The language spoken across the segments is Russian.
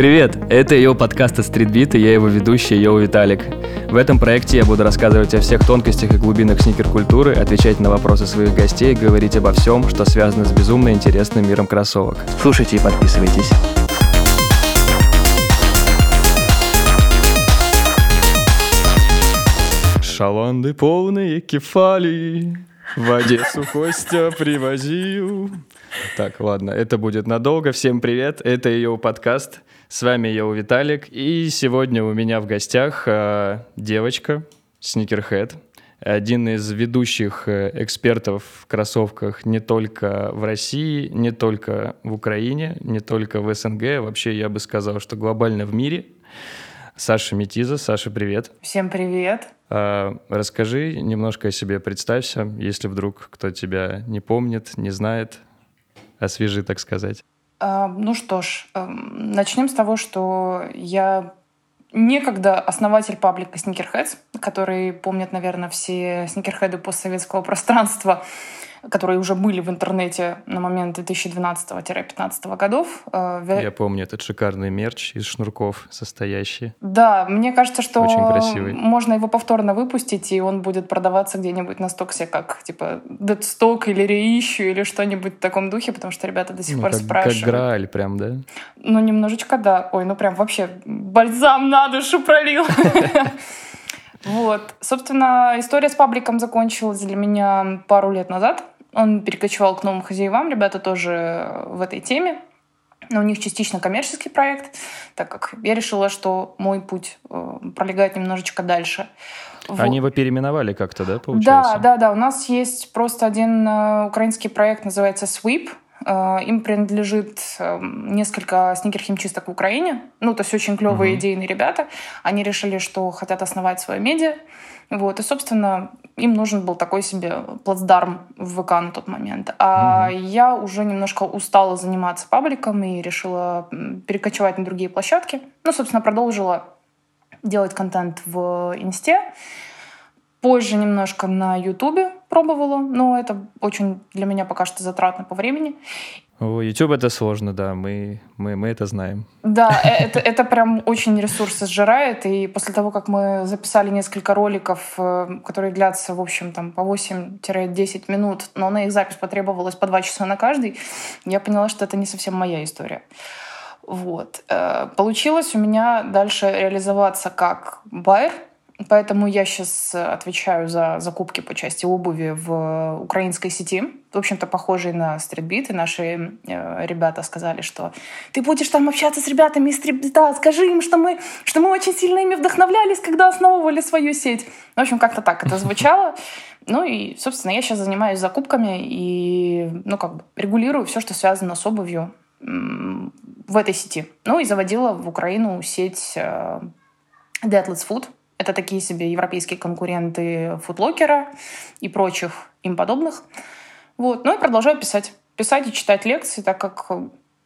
Привет! Это ее подкаст от Streetbeat, и я его ведущий, Йоу Виталик. В этом проекте я буду рассказывать о всех тонкостях и глубинах сникер-культуры, отвечать на вопросы своих гостей, говорить обо всем, что связано с безумно интересным миром кроссовок. Слушайте и подписывайтесь. Шаланды полные кефали, в Одессу Костя привозил. Так, ладно, это будет надолго. Всем привет, это ее подкаст. С вами я, Виталик, и сегодня у меня в гостях э, девочка, Сникерхед, один из ведущих э, экспертов в кроссовках не только в России, не только в Украине, не только в СНГ, вообще я бы сказал, что глобально в мире. Саша Метиза. Саша, привет. Всем привет. А, расскажи немножко о себе, представься, если вдруг кто тебя не помнит, не знает, освежи, так сказать. А, ну что ж, эм, начнем с того, что я некогда основатель паблика Sneakerheads, который помнят, наверное, все сникерхеды постсоветского пространства которые уже были в интернете на момент 2012-2015 годов. Э, Я помню этот шикарный мерч из шнурков состоящий. Да, мне кажется, что Очень красивый. можно его повторно выпустить, и он будет продаваться где-нибудь на стоксе, как типа Deadstock или Reissue или что-нибудь в таком духе, потому что ребята до сих ну, пор как, спрашивают. Как Грааль прям, да? Ну, немножечко, да. Ой, ну прям вообще бальзам на душу пролил. Вот. Собственно, история с пабликом закончилась для меня пару лет назад. Он перекочевал к новым хозяевам. Ребята тоже в этой теме. Но у них частично коммерческий проект, так как я решила, что мой путь э, пролегает немножечко дальше. Они его переименовали как-то, да, получается? Да, да, да. У нас есть просто один э, украинский проект, называется Sweep. Э, им принадлежит эм, несколько сникер-химчисток в Украине. Ну, то есть очень клевые uh-huh. идейные ребята. Они решили, что хотят основать свое медиа. Вот. И, собственно, им нужен был такой себе плацдарм в ВК на тот момент. А uh-huh. я уже немножко устала заниматься пабликом и решила перекочевать на другие площадки. Ну, собственно, продолжила делать контент в Инсте. Позже немножко на Ютубе пробовала, но это очень для меня пока что затратно по времени. О, YouTube это сложно, да, мы, мы, мы это знаем. Да, э, это, это прям очень ресурсы сжирает, и после того, как мы записали несколько роликов, э, которые длятся, в общем, там по 8-10 минут, но на их запись потребовалось по 2 часа на каждый, я поняла, что это не совсем моя история. Вот. Э, получилось у меня дальше реализоваться как байер, Поэтому я сейчас э, отвечаю за закупки по части обуви в украинской сети. В общем-то, похожие на стритбит. И наши э, ребята сказали, что ты будешь там общаться с ребятами из стритбита, скажи им, что мы, что мы очень сильно ими вдохновлялись, когда основывали свою сеть. В общем, как-то так это звучало. Ну и, собственно, я сейчас занимаюсь закупками и, ну, как бы регулирую все, что связано с обувью в этой сети. Ну и заводила в Украину сеть э, Deadless Food — это такие себе европейские конкуренты футлокера и прочих им подобных. Вот. Ну и продолжаю писать. Писать и читать лекции, так как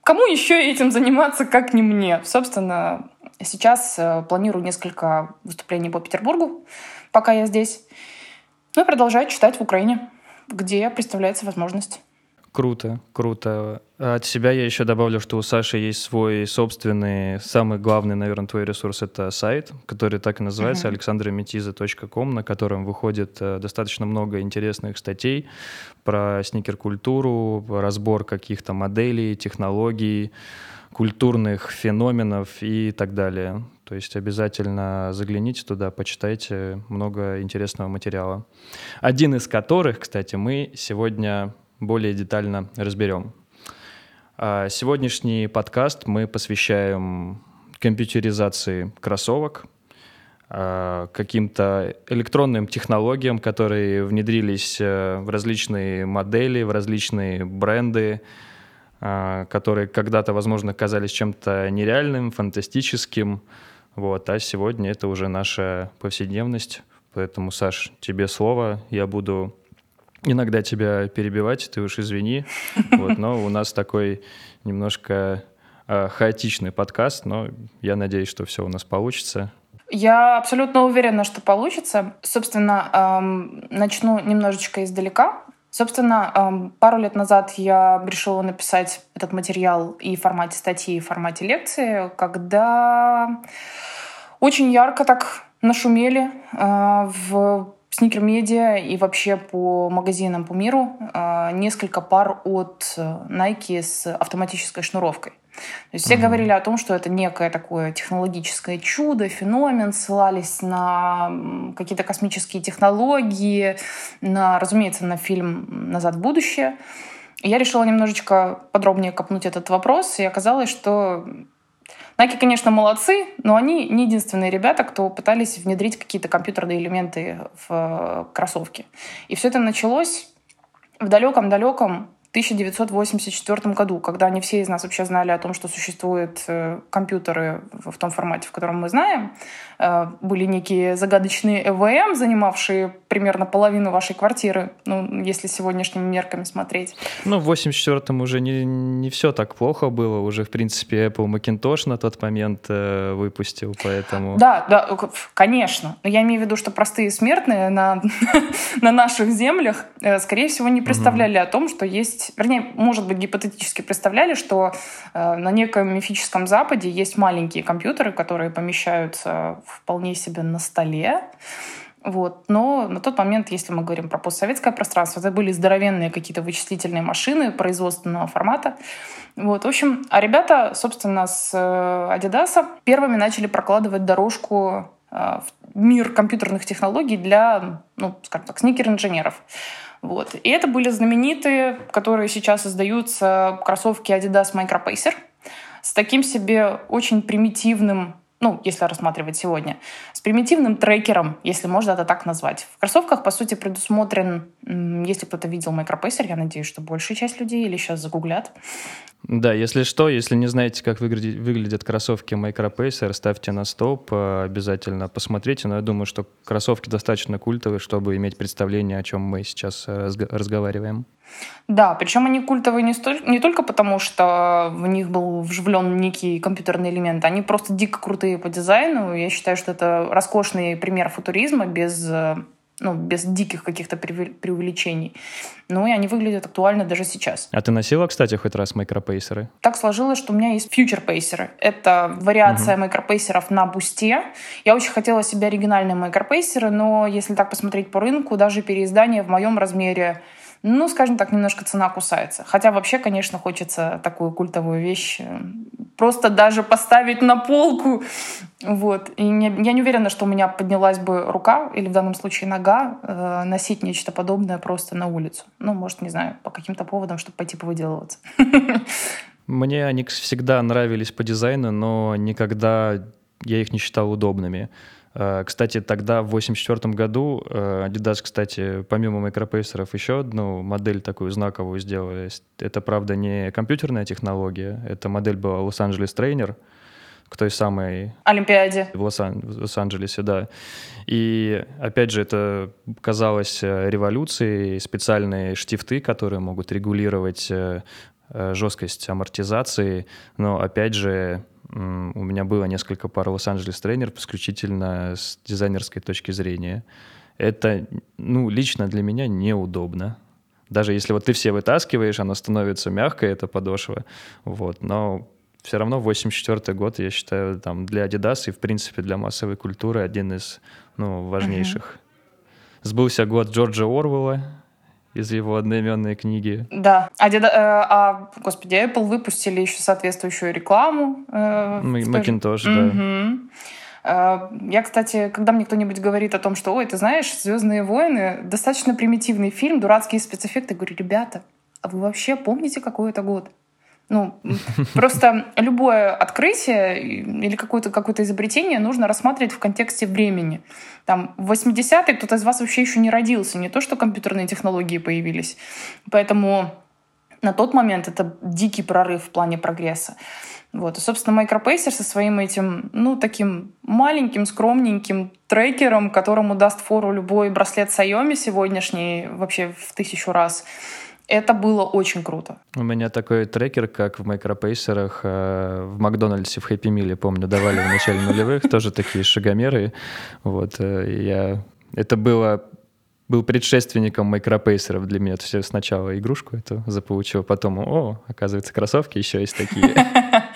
кому еще этим заниматься, как не мне? Собственно, сейчас э, планирую несколько выступлений по Петербургу, пока я здесь. Ну и продолжаю читать в Украине, где представляется возможность. Круто, круто. От себя я еще добавлю, что у Саши есть свой собственный, самый главный, наверное, твой ресурс — это сайт, который так и называется, mm-hmm. alexandrametiza.com, на котором выходит э, достаточно много интересных статей про сникер-культуру, разбор каких-то моделей, технологий, культурных феноменов и так далее. То есть обязательно загляните туда, почитайте много интересного материала. Один из которых, кстати, мы сегодня более детально разберем. А сегодняшний подкаст мы посвящаем компьютеризации кроссовок, а, каким-то электронным технологиям, которые внедрились э, в различные модели, в различные бренды, а, которые когда-то, возможно, казались чем-то нереальным, фантастическим. Вот, а сегодня это уже наша повседневность. Поэтому, Саш, тебе слово. Я буду иногда тебя перебивать, ты уж извини. Вот, но у нас такой немножко э, хаотичный подкаст, но я надеюсь, что все у нас получится. Я абсолютно уверена, что получится. Собственно, эм, начну немножечко издалека. Собственно, пару лет назад я решила написать этот материал и в формате статьи, и в формате лекции, когда очень ярко так нашумели э, в сникер-медиа и вообще по магазинам по миру э, несколько пар от Nike с автоматической шнуровкой. То есть все mm-hmm. говорили о том, что это некое такое технологическое чудо, феномен, ссылались на какие-то космические технологии, на, разумеется, на фильм «Назад в будущее». я решила немножечко подробнее копнуть этот вопрос, и оказалось, что Nike, конечно, молодцы, но они не единственные ребята, кто пытались внедрить какие-то компьютерные элементы в э, кроссовки. И все это началось в далеком-далеком 1984 году, когда не все из нас вообще знали о том, что существуют э, компьютеры в том формате, в котором мы знаем. Э, были некие загадочные ЭВМ, занимавшие примерно половину вашей квартиры, ну, если сегодняшними мерками смотреть. Ну, в 84-м уже не, не все так плохо было. Уже, в принципе, Apple Macintosh на тот момент э, выпустил, поэтому... Да, да, конечно. Но я имею в виду, что простые смертные на, на наших землях, э, скорее всего, не представляли угу. о том, что есть... Вернее, может быть, гипотетически представляли, что э, на неком мифическом Западе есть маленькие компьютеры, которые помещаются вполне себе на столе, вот. Но на тот момент, если мы говорим про постсоветское пространство, это были здоровенные какие-то вычислительные машины производственного формата. Вот. В общем, а ребята, собственно, с э, Adidas первыми начали прокладывать дорожку э, в мир компьютерных технологий для, ну, скажем так, сникер-инженеров. Вот. И это были знаменитые, которые сейчас издаются кроссовки Adidas Micropacer с таким себе очень примитивным ну, если рассматривать сегодня, с примитивным трекером, если можно это так назвать. В кроссовках, по сути, предусмотрен, если кто-то видел Micropacer, я надеюсь, что большая часть людей или сейчас загуглят, да, если что, если не знаете, как выглядят, выглядят кроссовки Micropacer, ставьте на стоп, э, обязательно посмотрите. Но я думаю, что кроссовки достаточно культовые, чтобы иметь представление, о чем мы сейчас э, разговариваем. Да, причем они культовые не, столь, не только потому, что в них был вживлен некий компьютерный элемент, они просто дико крутые по дизайну. Я считаю, что это роскошный пример футуризма без э, ну, без диких каких-то преувеличений. Ну, и они выглядят актуально даже сейчас. А ты носила, кстати, хоть раз микропейсеры? Так сложилось, что у меня есть фьючер-пейсеры. Это вариация угу. микропейсеров на бусте. Я очень хотела себе оригинальные микропейсеры, но если так посмотреть по рынку, даже переиздание в моем размере ну, скажем так, немножко цена кусается. Хотя вообще, конечно, хочется такую культовую вещь э, просто даже поставить на полку. Вот. И не, я не уверена, что у меня поднялась бы рука или в данном случае нога э, носить нечто подобное просто на улицу. Ну, может, не знаю, по каким-то поводам, чтобы пойти повыделываться. Мне они всегда нравились по дизайну, но никогда я их не считал удобными. Э, кстати, тогда, в 1984 году, э, Adidas, кстати, помимо микропейсеров, еще одну модель такую знаковую сделали. Это, правда, не компьютерная технология, эта модель была Los Angeles Trainer, к той самой... Олимпиаде. В Лос-Анджелесе, да. И, опять же, это казалось э, революцией, специальные штифты, которые могут регулировать жесткость амортизации, но, опять же, у меня было несколько пар Los Angeles Trainer ов исключительно с дизайнерской точки зрения. Это, ну, лично для меня неудобно. Даже если вот ты все вытаскиваешь, оно становится мягкое, это подошва. Вот. Но все равно 84 год, я считаю, там для Adidas и, в принципе, для массовой культуры один из ну, важнейших. Uh-huh. Сбылся год Джорджа Орвелла, из его одноименной книги. Да. А, деда, э, а господи, Apple выпустили еще соответствующую рекламу. Э, Macintosh, да. Угу. Э, я, кстати, когда мне кто-нибудь говорит о том, что, ой, ты знаешь, «Звездные войны» — достаточно примитивный фильм, дурацкие спецэффекты, говорю, ребята, а вы вообще помните, какой это год? Ну, просто любое открытие или какое-то какое изобретение нужно рассматривать в контексте времени. Там, в 80-е кто-то из вас вообще еще не родился, не то, что компьютерные технологии появились. Поэтому на тот момент это дикий прорыв в плане прогресса. Вот. И, собственно, Micropacer со своим этим, ну, таким маленьким, скромненьким трекером, которому даст фору любой браслет Xiaomi сегодняшний вообще в тысячу раз — это было очень круто. У меня такой трекер, как в микропейсерах, э, в Макдональдсе, в Хэппи Миле, помню, давали в начале нулевых, тоже такие шагомеры. Вот, э, я... Это было был предшественником майкропейсеров для меня. То есть я сначала игрушку эту заполучил, потом, о, оказывается, кроссовки еще есть такие.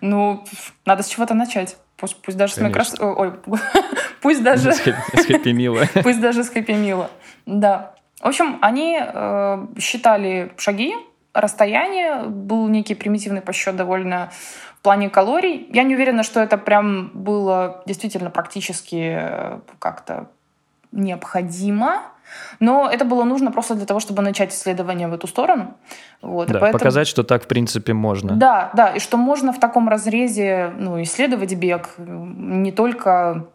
Ну, надо с чего-то начать. Пусть, пусть даже Конечно. с Ой, пусть даже... С Хэппи Мила. Пусть даже с Хэппи Мила. Да. В общем, они э, считали шаги, расстояние, был некий примитивный подсчет довольно в плане калорий. Я не уверена, что это прям было действительно практически э, как-то необходимо, но это было нужно просто для того, чтобы начать исследование в эту сторону. Вот, да, поэтому... показать, что так в принципе можно. Да, да, и что можно в таком разрезе ну, исследовать бег, не только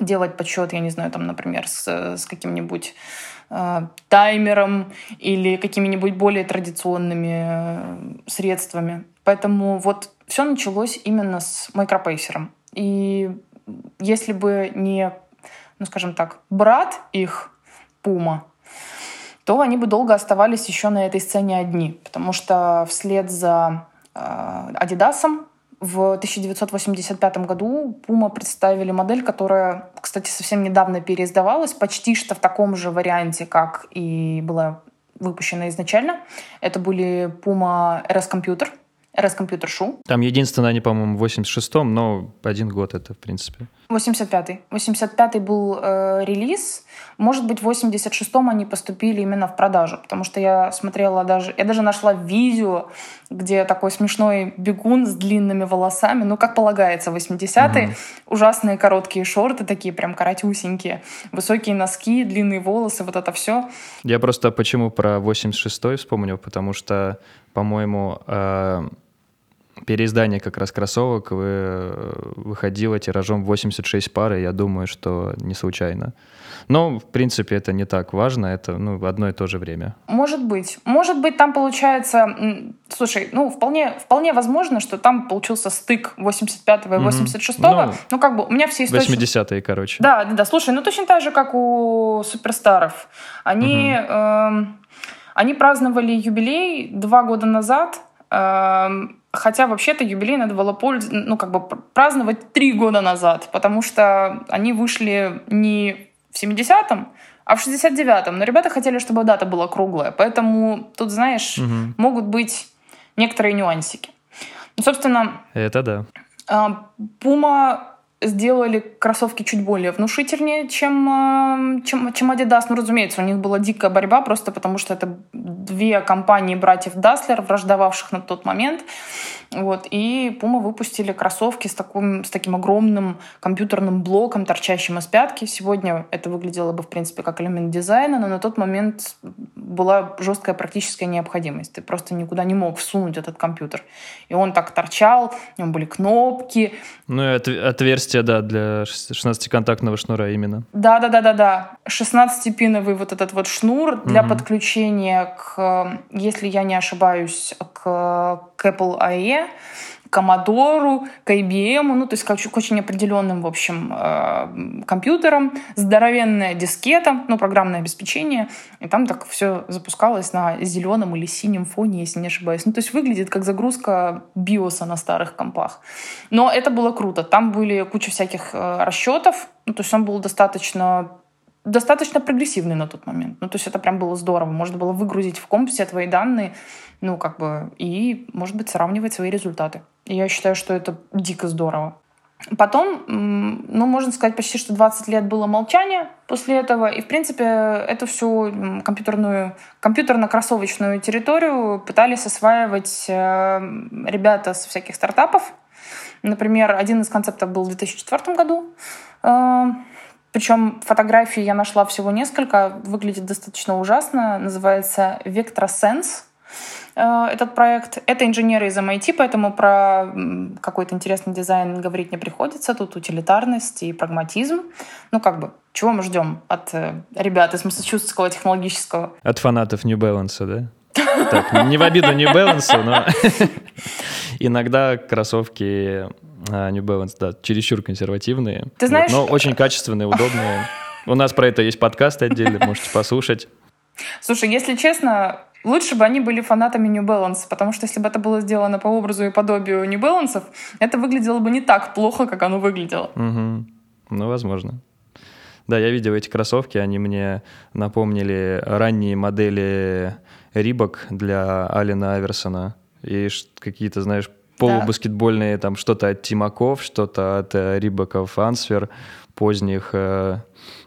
делать подсчет, я не знаю, там, например, с, с каким-нибудь э, таймером или какими-нибудь более традиционными э, средствами. Поэтому вот все началось именно с микропейсером. И если бы не ну, скажем так, брат их, Пума, то они бы долго оставались еще на этой сцене одни, потому что вслед за э, Адидасом в 1985 году Puma представили модель, которая, кстати, совсем недавно переиздавалась, почти что в таком же варианте, как и была выпущена изначально. Это были Puma RS Computer — RS Computer Shoe. Там единственное, они, по-моему, в 86-м, но один год это, в принципе. 85-й. 85-й был э, релиз. Может быть, в 86-м они поступили именно в продажу, потому что я смотрела даже... Я даже нашла видео, где такой смешной бегун с длинными волосами, ну, как полагается, 80-е. Угу. Ужасные короткие шорты, такие прям коротюсенькие. Высокие носки, длинные волосы, вот это все. Я просто почему про 86-й вспомнил, потому что, по-моему, э переиздание как раз кроссовок выходило тиражом 86 пар, и я думаю, что не случайно. Но, в принципе, это не так важно, это ну, в одно и то же время. Может быть. Может быть, там получается... Слушай, ну, вполне, вполне возможно, что там получился стык 85-го и 86-го. Ну, ну, как бы у меня все источники... 80-е, короче. Да, да, да. Слушай, ну, точно так же, как у суперстаров. Они, угу. э, они праздновали юбилей два года назад, Эм, хотя вообще-то юбилей надо было польз... ну, как бы праздновать три года назад, потому что они вышли не в 70-м, а в 69-м. Но ребята хотели, чтобы дата была круглая. Поэтому тут, знаешь, угу. могут быть некоторые нюансики. Ну, собственно... Это да. Пума сделали кроссовки чуть более внушительнее, чем, э, чем, чем Adidas. Ну, разумеется, у них была дикая борьба, просто потому что это две компании братьев Даслер, враждовавших на тот момент. Вот, и Puma выпустили кроссовки с таким, с таким огромным компьютерным блоком, торчащим из пятки. Сегодня это выглядело бы, в принципе, как элемент дизайна, но на тот момент была жесткая практическая необходимость. Ты просто никуда не мог всунуть этот компьютер. И он так торчал, в нем были кнопки. Ну и отверстие, да, для 16-контактного шнура именно. Да-да-да-да-да. 16-пиновый вот этот вот шнур для угу. подключения к, если я не ошибаюсь, к, к Apple IE Commodore, к IBM, ну, то есть к, к очень определенным, в общем, э, компьютерам, здоровенная дискета, ну, программное обеспечение, и там так все запускалось на зеленом или синем фоне, если не ошибаюсь. Ну, то есть выглядит как загрузка биоса на старых компах. Но это было круто. Там были куча всяких э, расчетов, ну, то есть он был достаточно достаточно прогрессивный на тот момент. Ну, то есть это прям было здорово. Можно было выгрузить в комп все твои данные, ну, как бы, и, может быть, сравнивать свои результаты. И я считаю, что это дико здорово. Потом, ну, можно сказать, почти что 20 лет было молчание после этого. И, в принципе, эту всю компьютерную, компьютерно-кроссовочную территорию пытались осваивать э, ребята со всяких стартапов. Например, один из концептов был в 2004 году. Причем фотографии я нашла всего несколько, выглядит достаточно ужасно. Называется VectraSense э, этот проект. Это инженеры из MIT, поэтому про какой-то интересный дизайн говорить не приходится. Тут утилитарность и прагматизм. Ну, как бы, чего мы ждем от э, ребят из Массачусетского технологического? От фанатов New Balance, да? Так, не в обиду New Balance, но иногда кроссовки а, New Balance, да, чересчур консервативные. Ты знаешь... Вот, но очень качественные, удобные. У нас про это есть подкаст отдельно, можете послушать. Слушай, если честно, лучше бы они были фанатами New Balance, потому что если бы это было сделано по образу и подобию New Balance, это выглядело бы не так плохо, как оно выглядело. Угу. Ну, возможно. Да, я видел эти кроссовки, они мне напомнили ранние модели Рибок для Алина Аверсона. И какие-то, знаешь, полубаскетбольные, да. там что-то от Тимаков, что-то от э, Рибаков Ансвер поздних, э,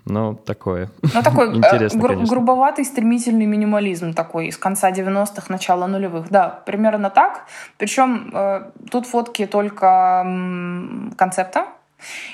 ну, такое. Ну, такой э, Интересно, гру- грубоватый, стремительный минимализм такой из конца 90-х, начала нулевых. Да, примерно так. Причем э, тут фотки только м, концепта.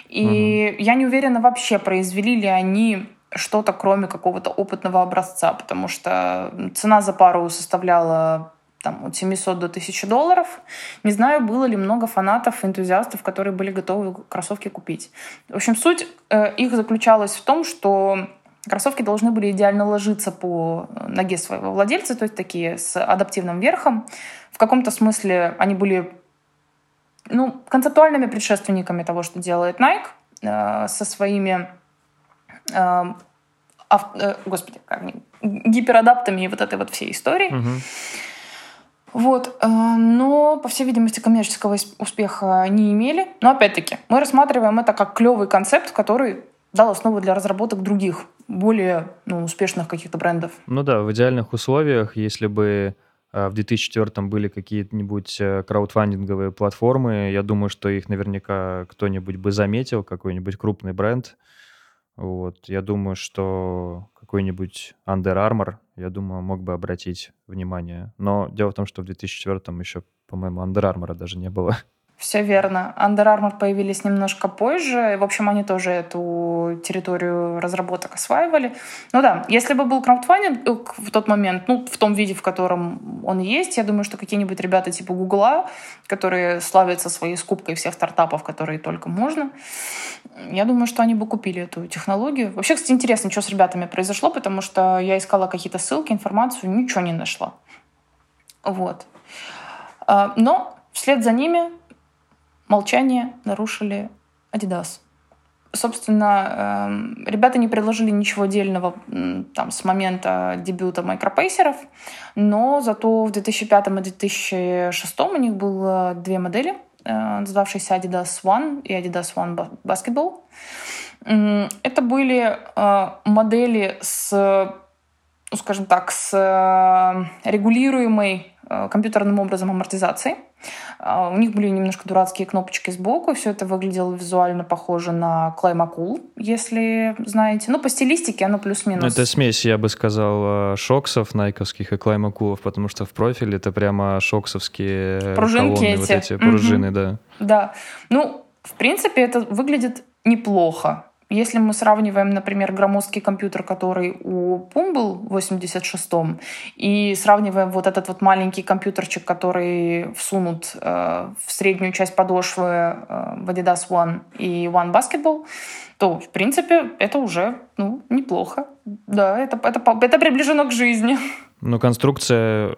И угу. я не уверена вообще, произвели ли они что-то, кроме какого-то опытного образца, потому что цена за пару составляла там, от 700 до 1000 долларов. Не знаю, было ли много фанатов, энтузиастов, которые были готовы кроссовки купить. В общем, суть э, их заключалась в том, что кроссовки должны были идеально ложиться по ноге своего владельца, то есть такие с адаптивным верхом. В каком-то смысле они были ну, концептуальными предшественниками того, что делает Nike э, со своими э, ав, э, господи, как гиперадаптами и вот этой вот всей истории. Угу. Вот, э, но, по всей видимости, коммерческого успеха не имели. Но, опять-таки, мы рассматриваем это как клевый концепт, который дал основу для разработок других, более ну, успешных каких-то брендов. Ну да, в идеальных условиях, если бы э, в 2004 были какие-нибудь э, краудфандинговые платформы, я думаю, что их наверняка кто-нибудь бы заметил, какой-нибудь крупный бренд. Вот. Я думаю, что какой-нибудь Under Armour, я думаю, мог бы обратить внимание. Но дело в том, что в 2004 еще, по-моему, Under Armour даже не было. Все верно. Under Armour появились немножко позже. В общем, они тоже эту территорию разработок осваивали. Ну да, если бы был краудфандинг э, в тот момент, ну, в том виде, в котором он есть, я думаю, что какие-нибудь ребята типа Гугла, которые славятся своей скупкой всех стартапов, которые только можно, я думаю, что они бы купили эту технологию. Вообще, кстати, интересно, что с ребятами произошло, потому что я искала какие-то ссылки, информацию, ничего не нашла. Вот. А, но вслед за ними молчание нарушили Adidas. Собственно, эм, ребята не предложили ничего отдельного там, с момента дебюта микропейсеров, но зато в 2005 и 2006 у них было две модели, э, называвшиеся Adidas One и Adidas One Basketball. Это были э, модели с, ну, скажем так, с э, регулируемой компьютерным образом амортизацией. А, у них были немножко дурацкие кнопочки сбоку. Все это выглядело визуально похоже на Клаймакул, если знаете. Ну, по стилистике оно плюс-минус. Это смесь, я бы сказал, шоксов найковских и Клаймакулов, потому что в профиле это прямо шоксовские Пружинки колонны, эти. вот эти пружины, угу. да. Да. Ну, в принципе, это выглядит неплохо. Если мы сравниваем, например, громоздкий компьютер, который у Пум был в 86-м, и сравниваем вот этот вот маленький компьютерчик, который всунут э, в среднюю часть подошвы э, в Adidas One и One Basketball, то, в принципе, это уже ну, неплохо. Да, это, это, это приближено к жизни. Ну, конструкция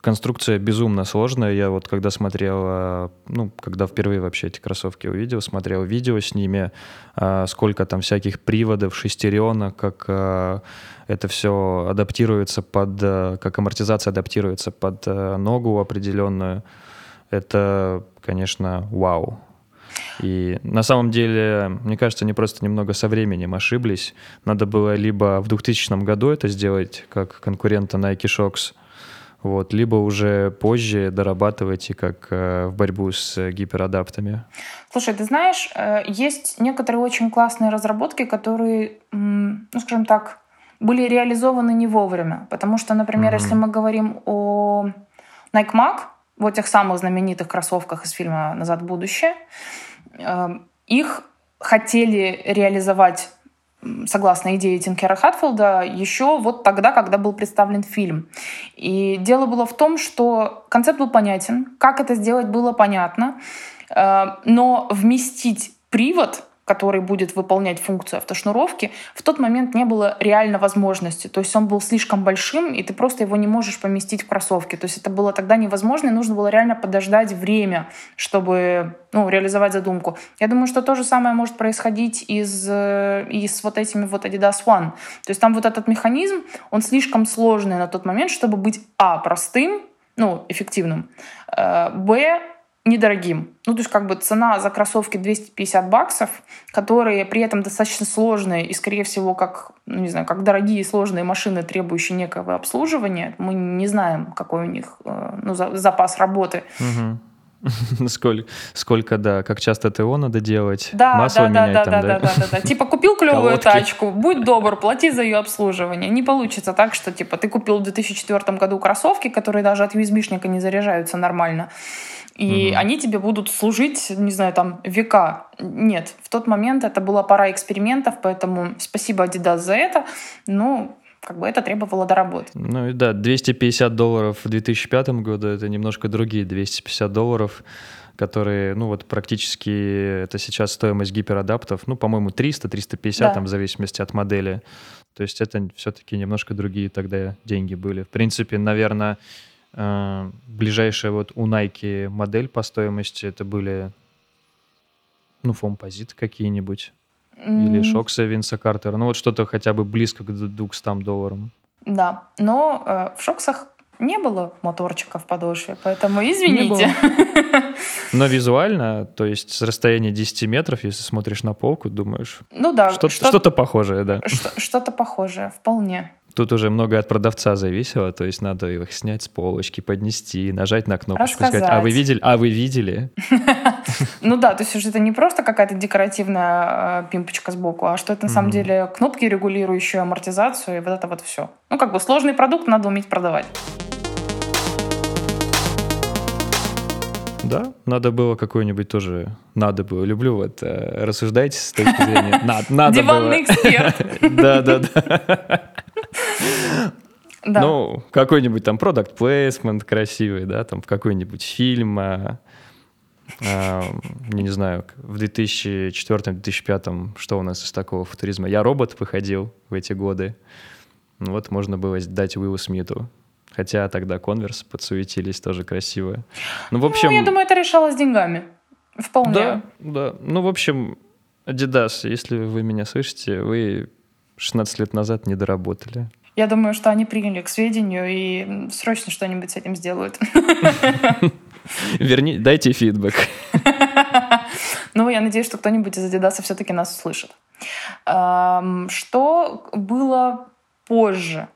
конструкция безумно сложная. Я вот когда смотрел, а, ну, когда впервые вообще эти кроссовки увидел, смотрел видео с ними, а, сколько там всяких приводов, шестеренок, как а, это все адаптируется под, как амортизация адаптируется под ногу определенную. Это, конечно, вау. И на самом деле, мне кажется, они просто немного со временем ошиблись. Надо было либо в 2000 году это сделать, как конкурента Nike Shox, вот, либо уже позже дорабатывайте как э, в борьбу с гиперадаптами. Слушай, ты знаешь, э, есть некоторые очень классные разработки, которые, ну, скажем так, были реализованы не вовремя. Потому что, например, mm-hmm. если мы говорим о Nike Mac, вот тех самых знаменитых кроссовках из фильма «Назад в будущее», э, их хотели реализовать согласно идее Тинкера Хатфилда, еще вот тогда, когда был представлен фильм. И дело было в том, что концепт был понятен, как это сделать было понятно, э, но вместить привод который будет выполнять функцию автошнуровки, в тот момент не было реально возможности. То есть он был слишком большим, и ты просто его не можешь поместить в кроссовки. То есть это было тогда невозможно, и нужно было реально подождать время, чтобы ну, реализовать задумку. Я думаю, что то же самое может происходить и с, э, и с вот этими вот Adidas One. То есть там вот этот механизм, он слишком сложный на тот момент, чтобы быть, а, простым, ну, эффективным, э, б, недорогим. Ну, то есть как бы цена за кроссовки 250 баксов, которые при этом достаточно сложные и, скорее всего, как, ну, не знаю, как дорогие сложные машины, требующие некого обслуживания. Мы не знаем, какой у них э, ну, запас работы. Угу. Сколько, сколько, да, как часто ТО надо делать, да, масло да, менять да, там, да, да? да, да, да. Типа купил клевую тачку, будь добр, плати за ее обслуживание. Не получится так, что типа ты купил в 2004 году кроссовки, которые даже от USB-шника не заряжаются нормально, и угу. они тебе будут служить, не знаю, там века. Нет, в тот момент это была пора экспериментов, поэтому спасибо Adidas за это. Ну, как бы это требовало доработки. Ну и да, 250 долларов в 2005 году это немножко другие 250 долларов, которые, ну вот практически это сейчас стоимость гиперадаптов, ну, по-моему, 300-350, да. там, в зависимости от модели. То есть это все-таки немножко другие тогда деньги были. В принципе, наверное, ближайшая вот у Nike модель по стоимости это были, ну, фомпозиты какие-нибудь. Или Шокса Винса Картера. Ну вот что-то хотя бы близко к 200 долларам. Да, но э, в Шоксах не было моторчика в подошве, поэтому извините. Но визуально, то есть с расстояния 10 метров, если смотришь на полку, думаешь... Ну да. Что-то, что-то похожее, да. Что-то похожее, вполне. Тут уже много от продавца зависело, то есть надо их снять с полочки, поднести, нажать на кнопочку, сказать, а вы видели? А вы видели? Ну да, то есть уже это не просто какая-то декоративная э, пимпочка сбоку, а что это на самом деле кнопки, регулирующие амортизацию, и вот это вот все. Ну как бы сложный продукт надо уметь продавать. Да, надо было какой-нибудь тоже, надо было, люблю вот э, рассуждать с точки зрения, надо, Диванный эксперт. Да, да, да. Да. Ну, какой-нибудь там продукт плейсмент красивый, да, там в какой-нибудь фильм, а, а, не знаю, в 2004-2005 что у нас из такого футуризма? Я робот выходил в эти годы. Ну, вот можно было дать Уиллу Смиту. Хотя тогда конверс подсуетились, тоже красиво. Ну, в общем... Ну, я думаю, это решалось деньгами. Вполне. Да, да. Ну, в общем, Adidas, если вы меня слышите, вы 16 лет назад не доработали. Я думаю, что они приняли к сведению и срочно что-нибудь с этим сделают. Верни, дайте фидбэк. Ну, я надеюсь, что кто-нибудь из Adidas все-таки нас услышит. Что было позже?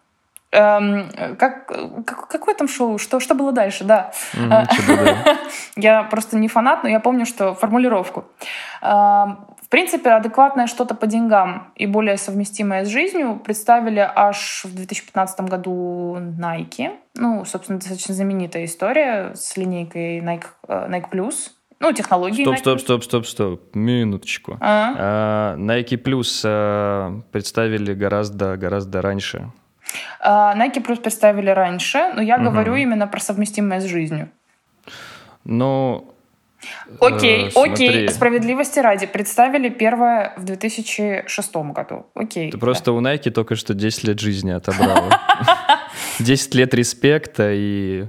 Эм, как, как, какое там шоу? Что, что было дальше? Да. Я просто не фанат, но я помню, что формулировку. Эм, принципе, адекватное что-то по деньгам и более совместимое с жизнью представили аж в 2015 году Nike. Ну, собственно, достаточно знаменитая история с линейкой Nike, э, Nike Plus. Ну, технологии. Стоп, стоп, стоп, стоп, стоп. Минуточку. А? А, Nike Plus а, представили гораздо, гораздо раньше. А, Nike Plus представили раньше, но я угу. говорю именно про совместимое с жизнью. Ну, Окей, э, окей, справедливости ради. Представили первое в 2006 году. Окей. Ты да. просто у Nike только что 10 лет жизни отобрала. 10 лет респекта и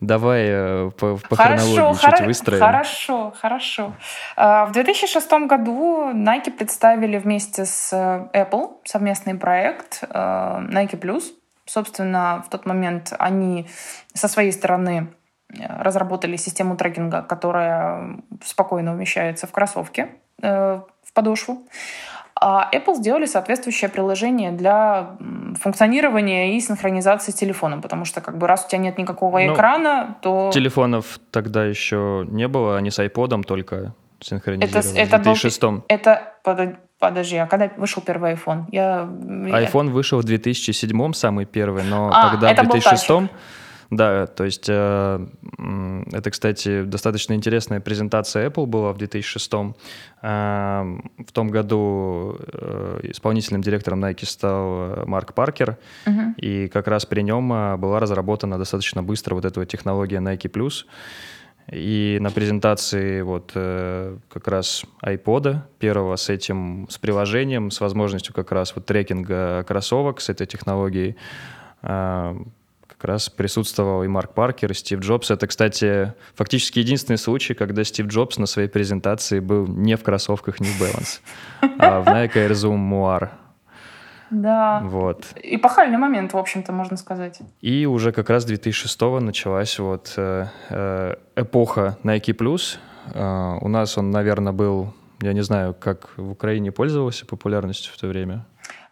Давай э, по, по хорошо, хронологии хоро- чуть выстроим. Хорошо, хорошо. А, в 2006 году Nike представили вместе с э, Apple совместный проект э, Nike Plus. Собственно, в тот момент они со своей стороны разработали систему трекинга, которая спокойно умещается в кроссовке, в подошву. А Apple сделали соответствующее приложение для функционирования и синхронизации с телефоном, потому что как бы раз у тебя нет никакого ну, экрана, то... Телефонов тогда еще не было, они с iPod только синхронизировались это, это в 2006 был, Это, подожди, а когда вышел первый iPhone? Я... iPhone вышел в 2007 самый первый, но а, тогда в 2006 да, то есть э, это, кстати, достаточно интересная презентация Apple была в 2006. Э, в том году э, исполнительным директором Nike стал Марк Паркер, uh-huh. и как раз при нем была разработана достаточно быстро вот эта вот технология Nike Plus. И на презентации вот э, как раз iPod первого с этим, с приложением, с возможностью как раз вот трекинга кроссовок с этой технологией, э, как раз присутствовал и Марк Паркер, и Стив Джобс. Это, кстати, фактически единственный случай, когда Стив Джобс на своей презентации был не в кроссовках New Balance, а в Nike Air Zoom Moir. Да. Вот. Эпохальный момент, в общем-то, можно сказать. И уже как раз 2006 началась вот э, э, эпоха Nike Plus. Э, у нас он, наверное, был, я не знаю, как в Украине пользовался популярностью в то время.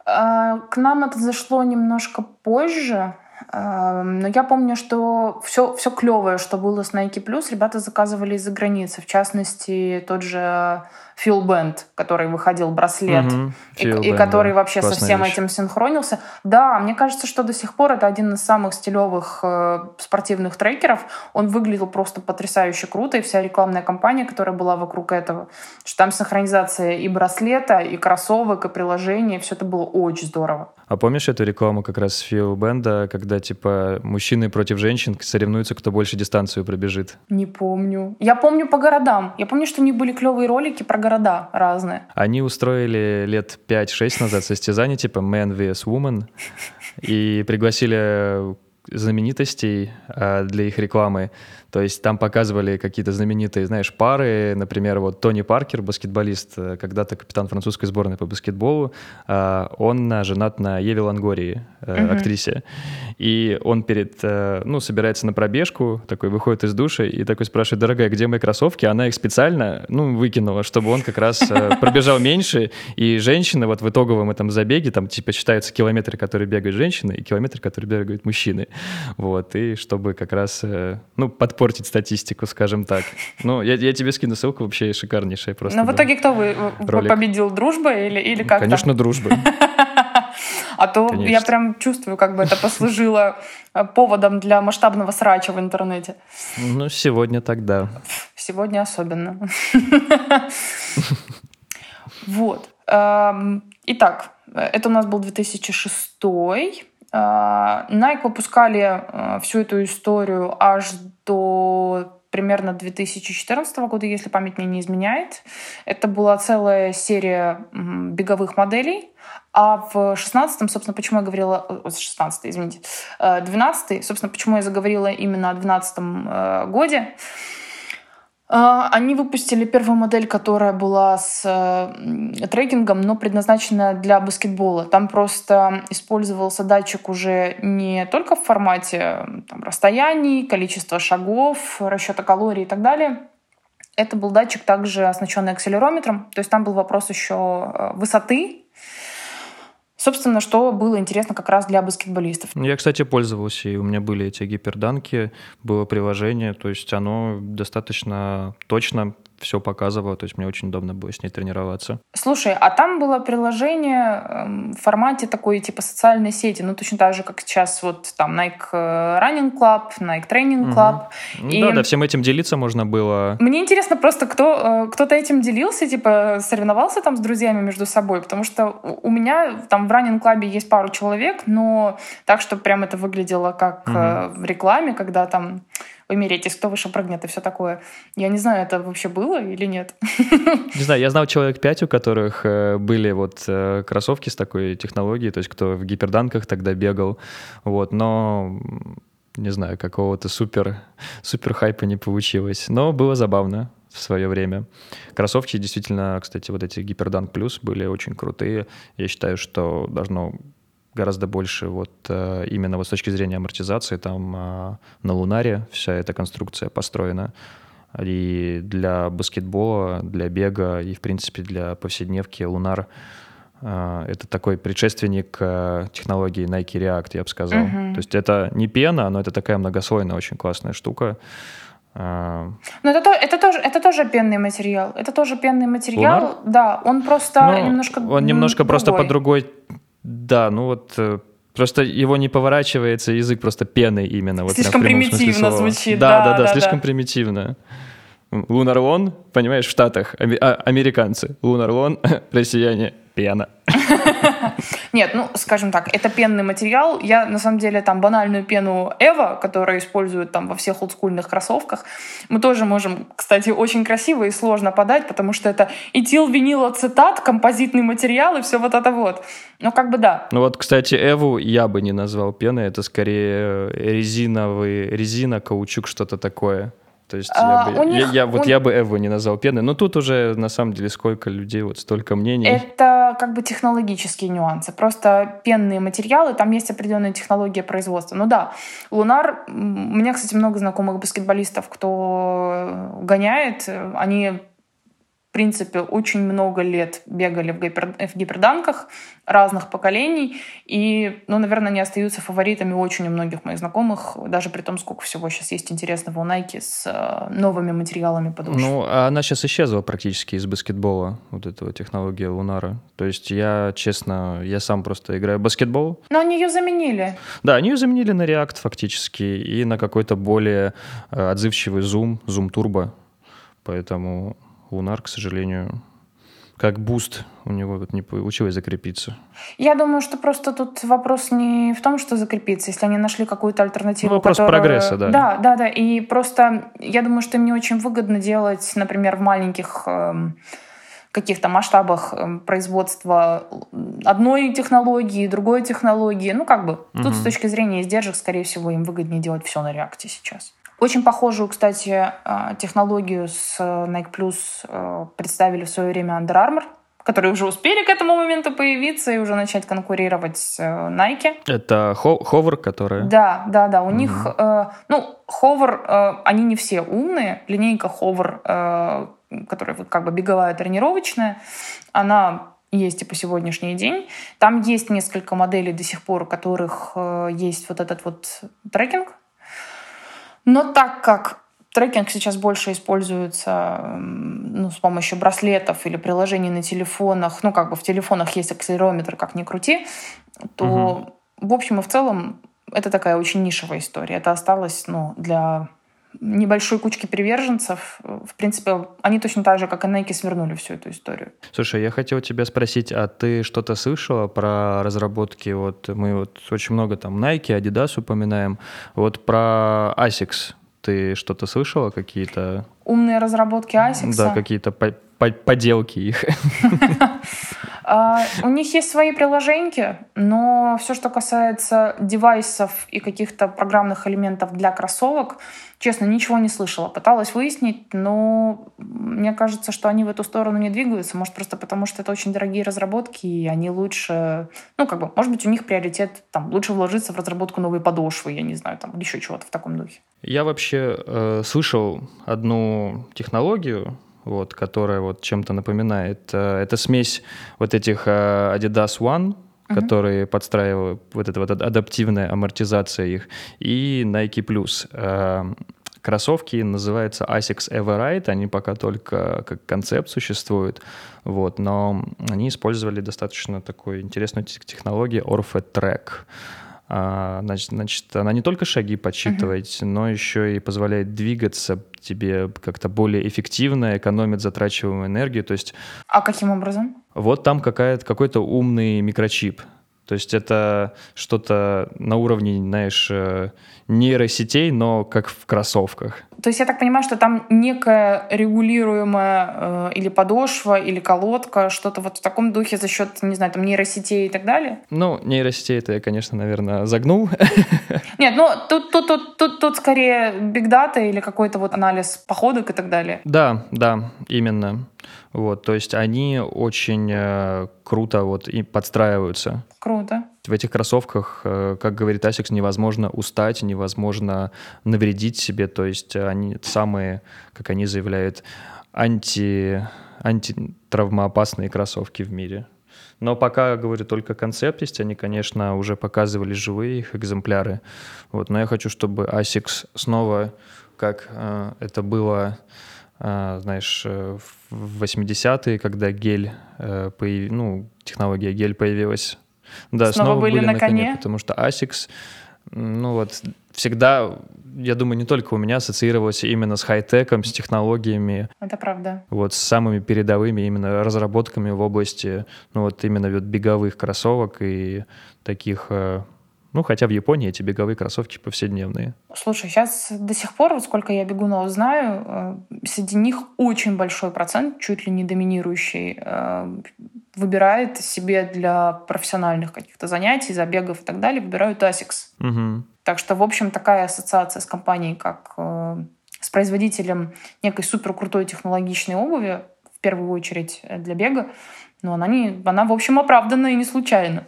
А, к нам это зашло немножко позже. Эм, но я помню, что все, все клевое, что было с Nike Plus, ребята заказывали из-за границы. В частности, тот же Фил Бенд, который выходил браслет, угу, и, и который да. вообще Классная со всем вещь. этим синхронился. Да, мне кажется, что до сих пор это один из самых стилевых э, спортивных трекеров. Он выглядел просто потрясающе круто, и вся рекламная кампания, которая была вокруг этого, что там синхронизация и браслета, и кроссовок, и приложения, все это было очень здорово. А помнишь эту рекламу как раз Фил Бенда, когда типа мужчины против женщин соревнуются, кто больше дистанцию пробежит? Не помню. Я помню по городам. Я помню, что у них были клевые ролики про города разные. Они устроили лет 5-6 назад состязание типа Man vs. Woman и пригласили знаменитостей а, для их рекламы. То есть там показывали какие-то знаменитые, знаешь, пары. Например, вот Тони Паркер, баскетболист, э, когда-то капитан французской сборной по баскетболу, а, он женат на Еве Лангории, uh-huh. актрисе. И он перед, э, ну, собирается на пробежку, такой выходит из душа и такой спрашивает, дорогая, где мои кроссовки? Она их специально, ну, выкинула, чтобы он как раз пробежал меньше. И женщины вот в итоговом этом забеге, там типа считаются километры, которые бегают женщины, и километры, которые бегают мужчины. Вот, и чтобы как раз, ну, под портить статистику, скажем так. Ну, я, я тебе скину ссылку, вообще шикарнейшая просто. Но в итоге кто вы, вы победил, дружба или, или как-то? Конечно, дружба. А то Конечно. я прям чувствую, как бы это послужило э, поводом для масштабного срача в интернете. Ну, сегодня тогда. Сегодня особенно. Вот. Эм, итак, это у нас был 2006 а, Nike выпускали а, всю эту историю аж до примерно 2014 года, если память мне не изменяет. Это была целая серия беговых моделей. А в 16-м, собственно, почему я говорила... 16 извините. 12 э, собственно, почему я заговорила именно о 12 э, годе. А, они выпустили первую модель, которая была с э, трекингом, но предназначена для баскетбола. Там просто использовался датчик уже не только в формате там, расстояний, количества шагов, расчета калорий и так далее. Это был датчик также оснащенный акселерометром. То есть там был вопрос еще э, высоты Собственно, что было интересно как раз для баскетболистов. Я, кстати, пользовался, и у меня были эти гиперданки, было приложение, то есть оно достаточно точно все показывала, то есть мне очень удобно было с ней тренироваться. Слушай, а там было приложение эм, в формате такой типа социальной сети, ну точно так же, как сейчас вот там Nike э, Running Club, Nike Training Club. Угу. И... Да, да, всем этим делиться можно было. Мне интересно просто, кто, э, кто-то этим делился, типа соревновался там с друзьями между собой, потому что у меня там в Running Club есть пару человек, но так, что прям это выглядело как угу. в рекламе, когда там умереть, кто выше прыгнет и все такое. Я не знаю, это вообще было или нет. Не знаю, я знал человек пять, у которых э, были вот э, кроссовки с такой технологией, то есть кто в гиперданках тогда бегал, вот, но не знаю, какого-то супер, супер хайпа не получилось, но было забавно в свое время. Кроссовки действительно, кстати, вот эти Гиперданк Плюс были очень крутые. Я считаю, что должно гораздо больше вот э, именно вот с точки зрения амортизации. Там э, на Лунаре вся эта конструкция построена. И для баскетбола, для бега и, в принципе, для повседневки Лунар э, это такой предшественник технологии Nike React, я бы сказал. Uh-huh. То есть это не пена, но это такая многослойная, очень классная штука. Но это, это, тоже, это тоже пенный материал. Это тоже пенный материал. Лунар? Да, он просто ну, немножко Он немножко другой. просто по другой да, ну вот э, Просто его не поворачивается язык просто пеной именно. Вот слишком примитивно звучит. Да, да, да, да слишком да. примитивно. Лунар Лон, понимаешь, в Штатах, а, американцы. Лунар Лон, россияне, пена. Нет, ну, скажем так, это пенный материал. Я, на самом деле, там банальную пену Эва, которую используют там во всех олдскульных кроссовках, мы тоже можем, кстати, очень красиво и сложно подать, потому что это этилвинилоцетат, композитный материал и все вот это вот. Ну, как бы да. Ну вот, кстати, Эву я бы не назвал пеной, это скорее резиновый, резина, каучук, что-то такое. То есть а, я, бы, них, я, я, вот у... я бы Эву не назвал пеной, но тут уже на самом деле сколько людей, вот столько мнений. Это как бы технологические нюансы. Просто пенные материалы, там есть определенная технология производства. Ну да, Лунар, у меня, кстати, много знакомых баскетболистов, кто гоняет, они в принципе, очень много лет бегали в, гипер, в гиперданках разных поколений. И, ну, наверное, они остаются фаворитами очень у многих моих знакомых, даже при том, сколько всего сейчас есть интересного у Nike с э, новыми материалами подошв. Ну, а она сейчас исчезла практически из баскетбола, вот эта технология Lunar а. То есть я, честно, я сам просто играю в баскетбол. Но они ее заменили. Да, они ее заменили на React фактически и на какой-то более э, отзывчивый Zoom, Zoom Turbo. Поэтому Lunar, к сожалению, как boost у него вот не получилось закрепиться. Я думаю, что просто тут вопрос не в том, что закрепиться, если они нашли какую-то альтернативу. Ну, вопрос которая... прогресса, да. Да, да, да. И просто я думаю, что им не очень выгодно делать, например, в маленьких э, каких-то масштабах э, производства одной технологии, другой технологии. Ну, как бы, угу. тут с точки зрения издержек, скорее всего, им выгоднее делать все на реакте сейчас. Очень похожую, кстати, а, технологию с э, Nike Plus э, представили в свое время Under Armour, которые уже успели к этому моменту появиться и уже начать конкурировать с э, Nike. Это Hover, которые... Да, да, да. У mm-hmm. них, ну, Hover, они не все умные. Линейка Hover, которая вот как бы беговая тренировочная, она есть и по сегодняшний день. Там есть несколько моделей до сих пор, у которых есть вот этот вот трекинг, но так как трекинг сейчас больше используется ну, с помощью браслетов или приложений на телефонах, ну, как бы в телефонах есть акселерометр, как ни крути, то, угу. в общем и в целом, это такая очень нишевая история. Это осталось, ну, для небольшой кучки приверженцев. В принципе, они точно так же, как и Nike, свернули всю эту историю. Слушай, я хотел тебя спросить, а ты что-то слышала про разработки? Вот мы вот очень много там Nike, Adidas упоминаем. Вот про ASICS ты что-то слышала? Какие-то... Умные разработки ASICS? Да, какие-то поделки их. А, у них есть свои приложения, но все, что касается девайсов и каких-то программных элементов для кроссовок, честно, ничего не слышала. Пыталась выяснить, но мне кажется, что они в эту сторону не двигаются. Может, просто потому, что это очень дорогие разработки, и они лучше... Ну, как бы, может быть, у них приоритет, там, лучше вложиться в разработку новой подошвы, я не знаю, там, еще чего-то в таком духе. Я вообще э, слышал одну технологию, вот, которая вот чем-то напоминает. Э, это смесь вот этих э, Adidas One, uh-huh. которые подстраивают вот эта вот адаптивная амортизация их, и Nike Plus. Э, кроссовки называются Asics Everride, они пока только как концепт существуют, вот, но они использовали достаточно такую интересную технологию Orphet Track. Значит, значит, она не только шаги подсчитывает, uh-huh. но еще и позволяет двигаться тебе как-то более эффективно, экономит затрачиваемую энергию. То есть... А каким образом? Вот там какая-то, какой-то умный микрочип. То есть это что-то на уровне, знаешь, э, нейросетей, но как в кроссовках. То есть я так понимаю, что там некая регулируемая э, или подошва, или колодка, что-то вот в таком духе за счет, не знаю, там нейросетей и так далее? Ну, нейросетей это я, конечно, наверное, загнул. Нет, ну тут, тут, тут, тут, тут скорее бигдата или какой-то вот анализ походок и так далее. Да, да, именно. Вот, то есть они очень э, круто вот и подстраиваются. Круто. В этих кроссовках, э, как говорит Asics, невозможно устать, невозможно навредить себе. То есть они самые, как они заявляют, анти, антитравмоопасные кроссовки в мире. Но пока, говорю, только концепт есть, они, конечно, уже показывали живые их экземпляры. Вот, но я хочу, чтобы ASICS снова, как э, это было знаешь, э, в 80-е, когда гель, э, появ... ну, технология гель появилась. Да, снова, снова были, были на, на коне, коне, потому что ASICS, ну вот, всегда, я думаю, не только у меня ассоциировалась именно с хай-теком, с технологиями. Это правда. Вот с самыми передовыми именно разработками в области, ну вот именно вот беговых кроссовок и таких э, ну, хотя в Японии эти беговые кроссовки повседневные. Слушай, сейчас до сих пор, вот сколько я бегунов знаю, э, среди них очень большой процент, чуть ли не доминирующий, э, выбирает себе для профессиональных каких-то занятий, забегов и так далее, выбирают ASICS. Угу. Так что, в общем, такая ассоциация с компанией, как э, с производителем некой супер крутой технологичной обуви, в первую очередь для бега, но она, не, она, в общем, оправдана и не случайна.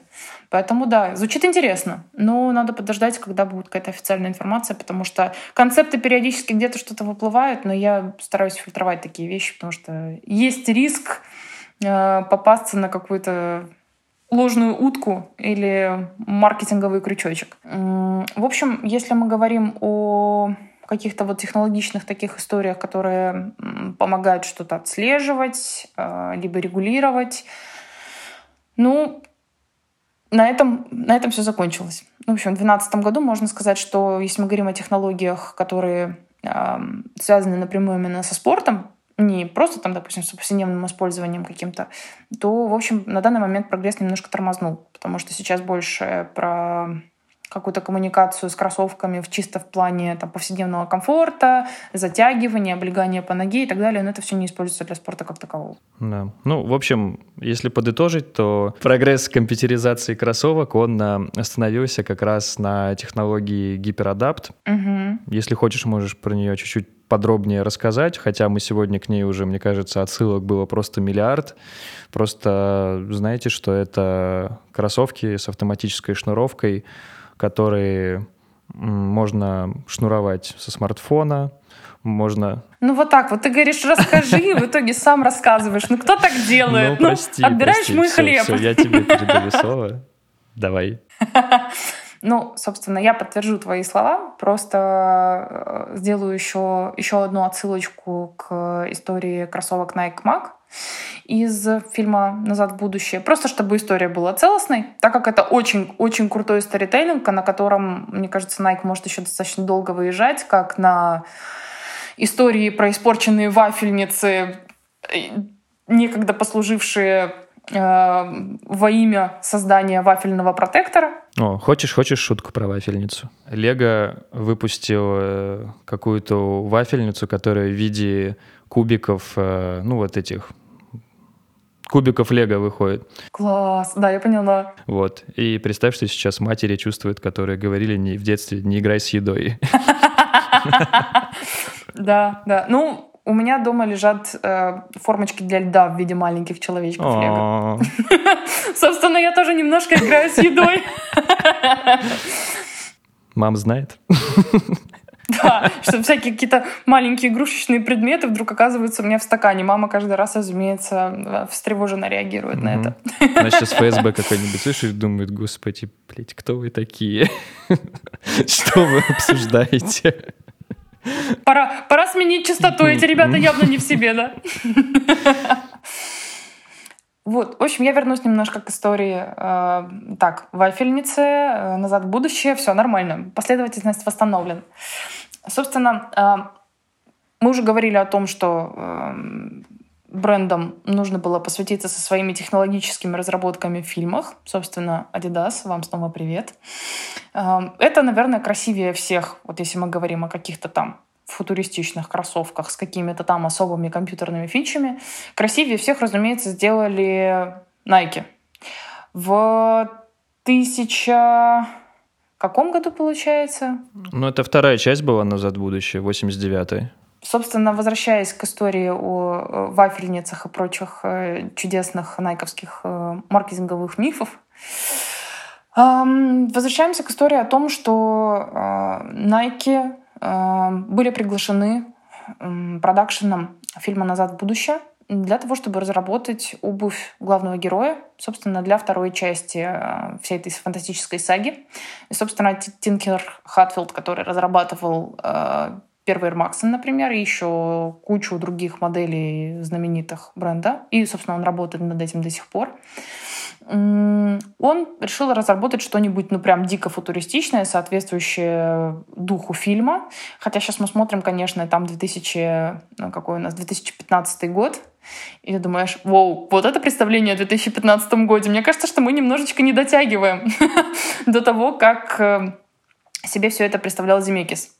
Поэтому да, звучит интересно, но надо подождать, когда будет какая-то официальная информация, потому что концепты периодически где-то что-то выплывают, но я стараюсь фильтровать такие вещи, потому что есть риск э, попасться на какую-то ложную утку или маркетинговый крючочек. В общем, если мы говорим о каких-то вот технологичных таких историях, которые помогают что-то отслеживать, э, либо регулировать, ну, на этом, на этом все закончилось. В общем, в 2012 году можно сказать, что если мы говорим о технологиях, которые э, связаны напрямую именно со спортом, не просто там, допустим, с повседневным использованием каким-то, то, в общем, на данный момент прогресс немножко тормознул, потому что сейчас больше про какую-то коммуникацию с кроссовками в чисто в плане там, повседневного комфорта, затягивания, облегания по ноге и так далее, но это все не используется для спорта как такового. Да. Ну, в общем, если подытожить, то прогресс компьютеризации кроссовок, он а, остановился как раз на технологии гиперадапт. Угу. Если хочешь, можешь про нее чуть-чуть подробнее рассказать, хотя мы сегодня к ней уже, мне кажется, отсылок было просто миллиард. Просто знаете, что это кроссовки с автоматической шнуровкой, которые можно шнуровать со смартфона, можно... Ну вот так вот, ты говоришь, расскажи, в итоге сам рассказываешь. Ну кто так делает? Ну, прости, ну отбираешь прости, мой все, хлеб. Все, я тебе передаю слово. Давай. Ну, собственно, я подтвержу твои слова, просто э, сделаю еще, еще одну отсылочку к истории кроссовок Nike Mac из фильма «Назад в будущее». Просто чтобы история была целостной, так как это очень-очень крутой сторителлинг, на котором, мне кажется, Nike может еще достаточно долго выезжать, как на истории про испорченные вафельницы, э, некогда послужившие э, во имя создания вафельного протектора. О, хочешь, хочешь шутку про вафельницу? Лего выпустил э, какую-то вафельницу, которая в виде кубиков, э, ну вот этих кубиков Лего выходит. Класс, да, я поняла. Вот. И представь, что сейчас матери чувствуют, которые говорили не в детстве, не играй с едой. Да, да. Ну, у меня дома лежат э, формочки для льда в виде маленьких человечков Лего. Собственно, я тоже немножко играю с едой. Мам знает? Да, что всякие какие-то маленькие игрушечные предметы вдруг оказываются у меня в стакане. Мама каждый раз, разумеется, встревоженно реагирует на это. Она сейчас ФСБ какой-нибудь слышит и думает, господи, блядь, кто вы такие? Что вы обсуждаете? Пора, пора сменить частоту, эти ребята явно не в себе, да? Вот, в общем, я вернусь немножко к истории. Э, так, вафельницы, э, назад в будущее, все нормально, последовательность восстановлена. Собственно, э, мы уже говорили о том, что э, брендам нужно было посвятиться со своими технологическими разработками в фильмах. Собственно, Adidas, вам снова привет. Э, это, наверное, красивее всех, вот если мы говорим о каких-то там футуристичных кроссовках с какими-то там особыми компьютерными фичами. Красивее всех, разумеется, сделали Nike. В тысяча... каком году, получается? Ну, это вторая часть была «Назад в будущее», 89-й. Собственно, возвращаясь к истории о э, вафельницах и прочих э, чудесных найковских э, маркетинговых мифов, возвращаемся к истории о том, что Nike были приглашены продакшеном фильма «Назад в будущее» для того, чтобы разработать обувь главного героя, собственно, для второй части э, всей этой фантастической саги. И, собственно, Тинкер Хатфилд, который разрабатывал э, первый Air Max, например, и еще кучу других моделей знаменитых бренда. И, собственно, он работает над этим до сих пор он решил разработать что-нибудь, ну, прям дико футуристичное, соответствующее духу фильма. Хотя сейчас мы смотрим, конечно, там 2000, ну, какой у нас, 2015 год, и ты думаешь, вау, вот это представление о 2015 году. Мне кажется, что мы немножечко не дотягиваем до того, как э, себе все это представлял Земекис.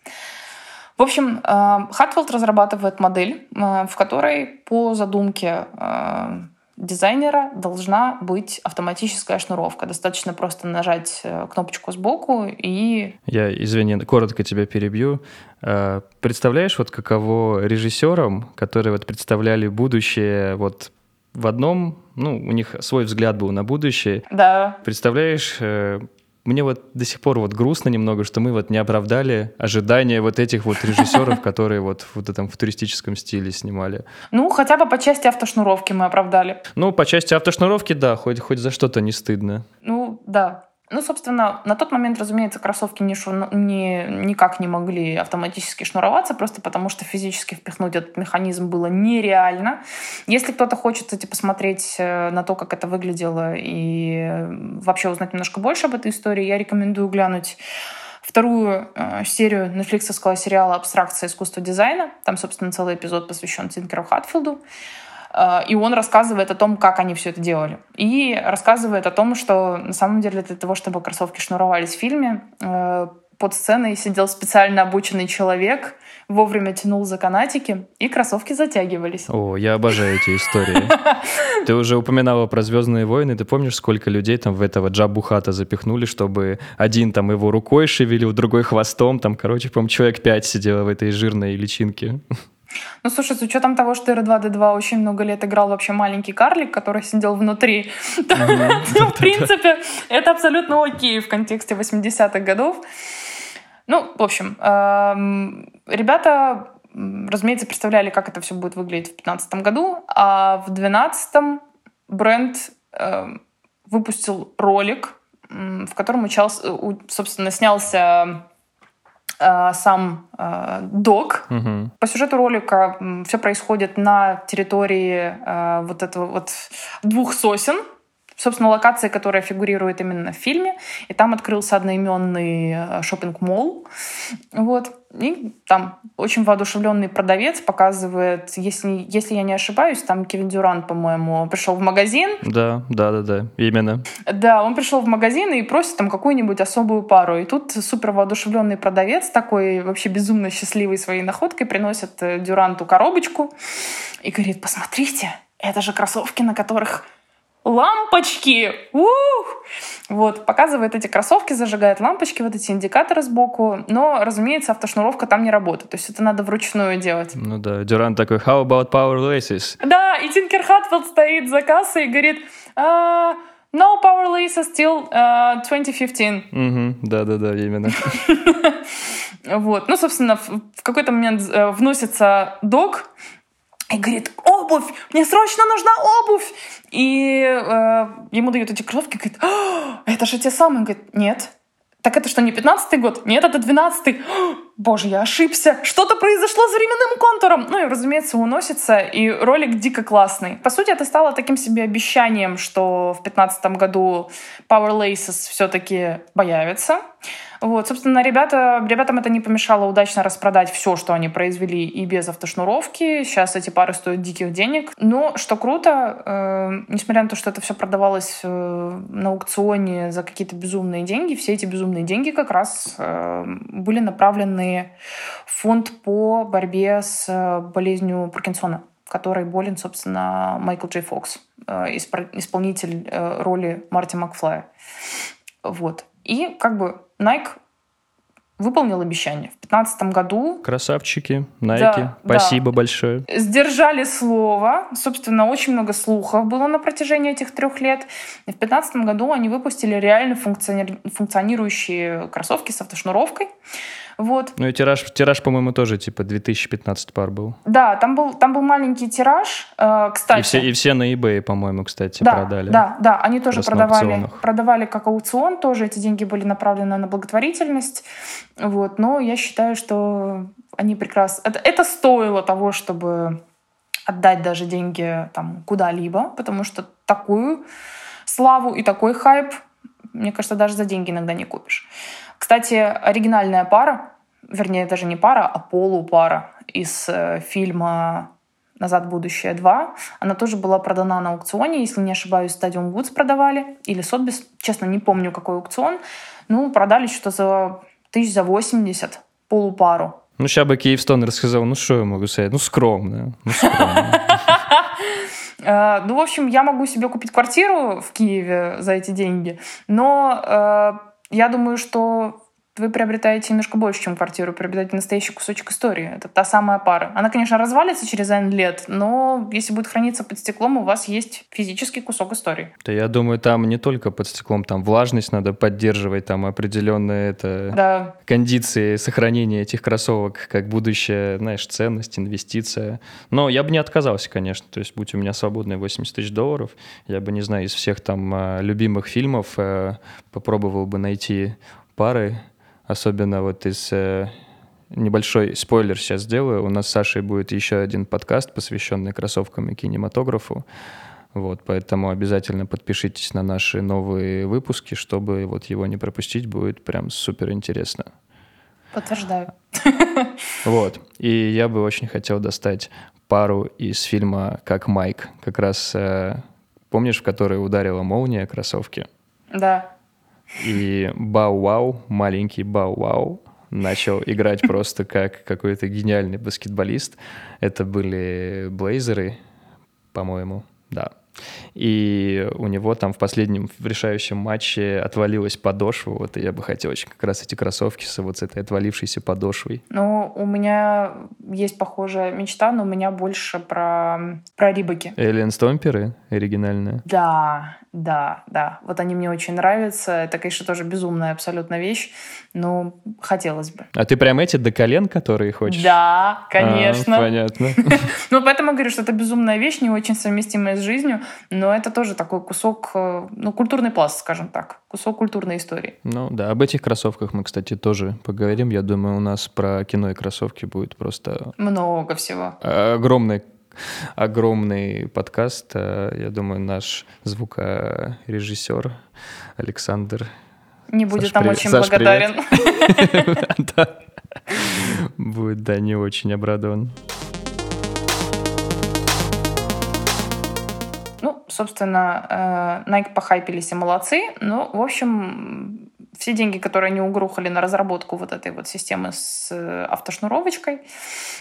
В общем, Хатфилд разрабатывает модель, э, в которой по задумке э, дизайнера должна быть автоматическая шнуровка. Достаточно просто нажать э, кнопочку сбоку и... Я, извини, коротко тебя перебью. Э, представляешь, вот каково режиссерам, которые вот представляли будущее вот в одном, ну, у них свой взгляд был на будущее. Да. Представляешь, э, мне вот до сих пор вот грустно немного, что мы вот не оправдали ожидания вот этих вот режиссеров, которые вот в этом футуристическом стиле снимали. Ну, хотя бы по части автошнуровки мы оправдали. Ну, по части автошнуровки, да, хоть, хоть за что-то не стыдно. Ну, да. Ну, собственно, на тот момент, разумеется, кроссовки не шу... не, никак не могли автоматически шнуроваться, просто потому что физически впихнуть этот механизм было нереально. Если кто-то хочет, кстати, посмотреть э, на то, как это выглядело, и вообще узнать немножко больше об этой истории, я рекомендую глянуть вторую э, серию нетфликсовского сериала «Абстракция искусства дизайна». Там, собственно, целый эпизод посвящен Тинкеру Хатфилду. Э, и он рассказывает о том, как они все это делали. И рассказывает о том, что на самом деле для того, чтобы кроссовки шнуровались в фильме, э, под сценой сидел специально обученный человек, вовремя тянул за канатики, и кроссовки затягивались. О, я обожаю эти истории. Ты уже упоминала про «Звездные войны». Ты помнишь, сколько людей там в этого Джабу Хата запихнули, чтобы один там его рукой шевелил, другой хвостом, там, короче, по человек пять сидело в этой жирной личинке. Ну, слушай, с учетом того, что R2-D2 очень много лет играл вообще маленький карлик, который сидел внутри, в принципе, это абсолютно окей в контексте 80-х годов. Ну, в общем, эм, ребята, разумеется, представляли, как это все будет выглядеть в 2015 году, а в 2012 бренд эм, выпустил ролик, в котором учался, собственно, снялся сам э, док. Угу. По сюжету ролика все происходит на территории э, вот этого вот двух сосен, собственно, локация, которая фигурирует именно в фильме. И там открылся одноименный э, шопинг-молл. Вот. И там очень воодушевленный продавец показывает, если, если я не ошибаюсь, там Кевин Дюрант, по-моему, пришел в магазин. Да, да, да, да, именно. Да, он пришел в магазин и просит там какую-нибудь особую пару. И тут супер воодушевленный продавец, такой вообще безумно счастливый своей находкой, приносит э, Дюранту коробочку и говорит, посмотрите, это же кроссовки, на которых лампочки! Ух! Вот, показывает эти кроссовки, зажигает лампочки, вот эти индикаторы сбоку. Но, разумеется, автошнуровка там не работает. То есть это надо вручную делать. Ну да, Дюран такой, how about power laces? Да, и Тинкер Хатфилд стоит за кассой и говорит, uh, no power laces till uh, 2015. Угу, да-да-да, именно. Вот. Ну, собственно, в какой-то момент э, вносится док, и говорит, обувь, мне срочно нужна обувь. И э, ему дают эти кроссовки, говорит, это же те самые. Он говорит, нет. Так это что, не 15-й год? Нет, это 12-й. Боже, я ошибся. Что-то произошло с временным контуром. Ну и, разумеется, уносится, и ролик дико классный. По сути, это стало таким себе обещанием, что в 15 году Power Laces все-таки появится. Вот, собственно, ребята, ребятам это не помешало удачно распродать все, что они произвели и без автошнуровки. Сейчас эти пары стоят диких денег. Но, что круто, э, несмотря на то, что это все продавалось э, на аукционе за какие-то безумные деньги, все эти безумные деньги как раз э, были направлены в фонд по борьбе с э, болезнью Паркинсона которой болен, собственно, Майкл Джей Фокс, э, исполнитель э, роли Марти Макфлая. Вот. И как бы Nike выполнил обещание. В 2015 году... Красавчики, Nike, да, спасибо да. большое. Сдержали слово. Собственно, очень много слухов было на протяжении этих трех лет. И в 2015 году они выпустили реально функциони... функционирующие кроссовки с автошнуровкой. Вот. Ну и тираж, тираж, по-моему, тоже типа 2015 пар был. Да, там был, там был маленький тираж, э, кстати. И все, и все на eBay, по-моему, кстати, да, продали. Да, да, они тоже продавали, продавали как аукцион, тоже эти деньги были направлены на благотворительность. Вот, но я считаю, что они прекрасно... Это, это стоило того, чтобы отдать даже деньги там куда-либо, потому что такую славу и такой хайп, мне кажется, даже за деньги иногда не купишь. Кстати, оригинальная пара, вернее, даже не пара, а полупара из э, фильма «Назад в будущее 2». Она тоже была продана на аукционе, если не ошибаюсь, Stadium Goods продавали, или Сотбис, честно, не помню, какой аукцион. Ну, продали что-то за тысяч за 80 полупару. Ну, сейчас бы Киевстон рассказал, ну, что я могу сказать, ну, скромно, ну, скромно. Ну, в общем, я могу себе купить квартиру в Киеве за эти деньги, но я думаю, что вы приобретаете немножко больше, чем квартиру, приобретаете настоящий кусочек истории. Это та самая пара. Она, конечно, развалится через N лет, но если будет храниться под стеклом, у вас есть физический кусок истории. Да я думаю, там не только под стеклом, там влажность надо поддерживать, там определенные это да. кондиции сохранения этих кроссовок, как будущая, знаешь, ценность, инвестиция. Но я бы не отказался, конечно. То есть, будь у меня свободные 80 тысяч долларов, я бы, не знаю, из всех там а, любимых фильмов э, попробовал бы найти пары, особенно вот из э, небольшой спойлер сейчас сделаю. У нас с Сашей будет еще один подкаст, посвященный кроссовкам и кинематографу. Вот, поэтому обязательно подпишитесь на наши новые выпуски, чтобы вот его не пропустить, будет прям супер интересно. Подтверждаю. Вот. И я бы очень хотел достать пару из фильма «Как Майк». Как раз э, помнишь, в который ударила молния кроссовки? Да. И Бау-Вау, маленький Бау-Вау, начал играть просто как какой-то гениальный баскетболист. Это были Блейзеры, по-моему, да. И у него там в последнем, в решающем матче отвалилась подошва. Вот и я бы хотел очень как раз эти кроссовки с вот с этой отвалившейся подошвой. Ну, у меня есть похожая мечта, но у меня больше про, про рибаки. Эллен Стомперы оригинальные? Да, да, да. Вот они мне очень нравятся. Это, конечно, тоже безумная абсолютно вещь, но хотелось бы. А ты прям эти до колен, которые хочешь? Да, конечно. А, понятно. Ну, поэтому говорю, что это безумная вещь, не очень совместимая с жизнью, но это тоже такой кусок, э, ну, культурный пласт, скажем так, кусок культурной истории. Ну, да, об этих кроссовках мы, кстати, тоже поговорим. Я думаю, у нас про кино и кроссовки будет просто... Много всего. Огромный огромный подкаст. Э, я думаю, наш звукорежиссер Александр не будет Саш, там привет. очень Саш, благодарен. Будет, да, не очень обрадован. Собственно, э, Nike похайпились и молодцы. Ну, в общем, все деньги, которые они угрохали на разработку вот этой вот системы с э, автошнуровочкой,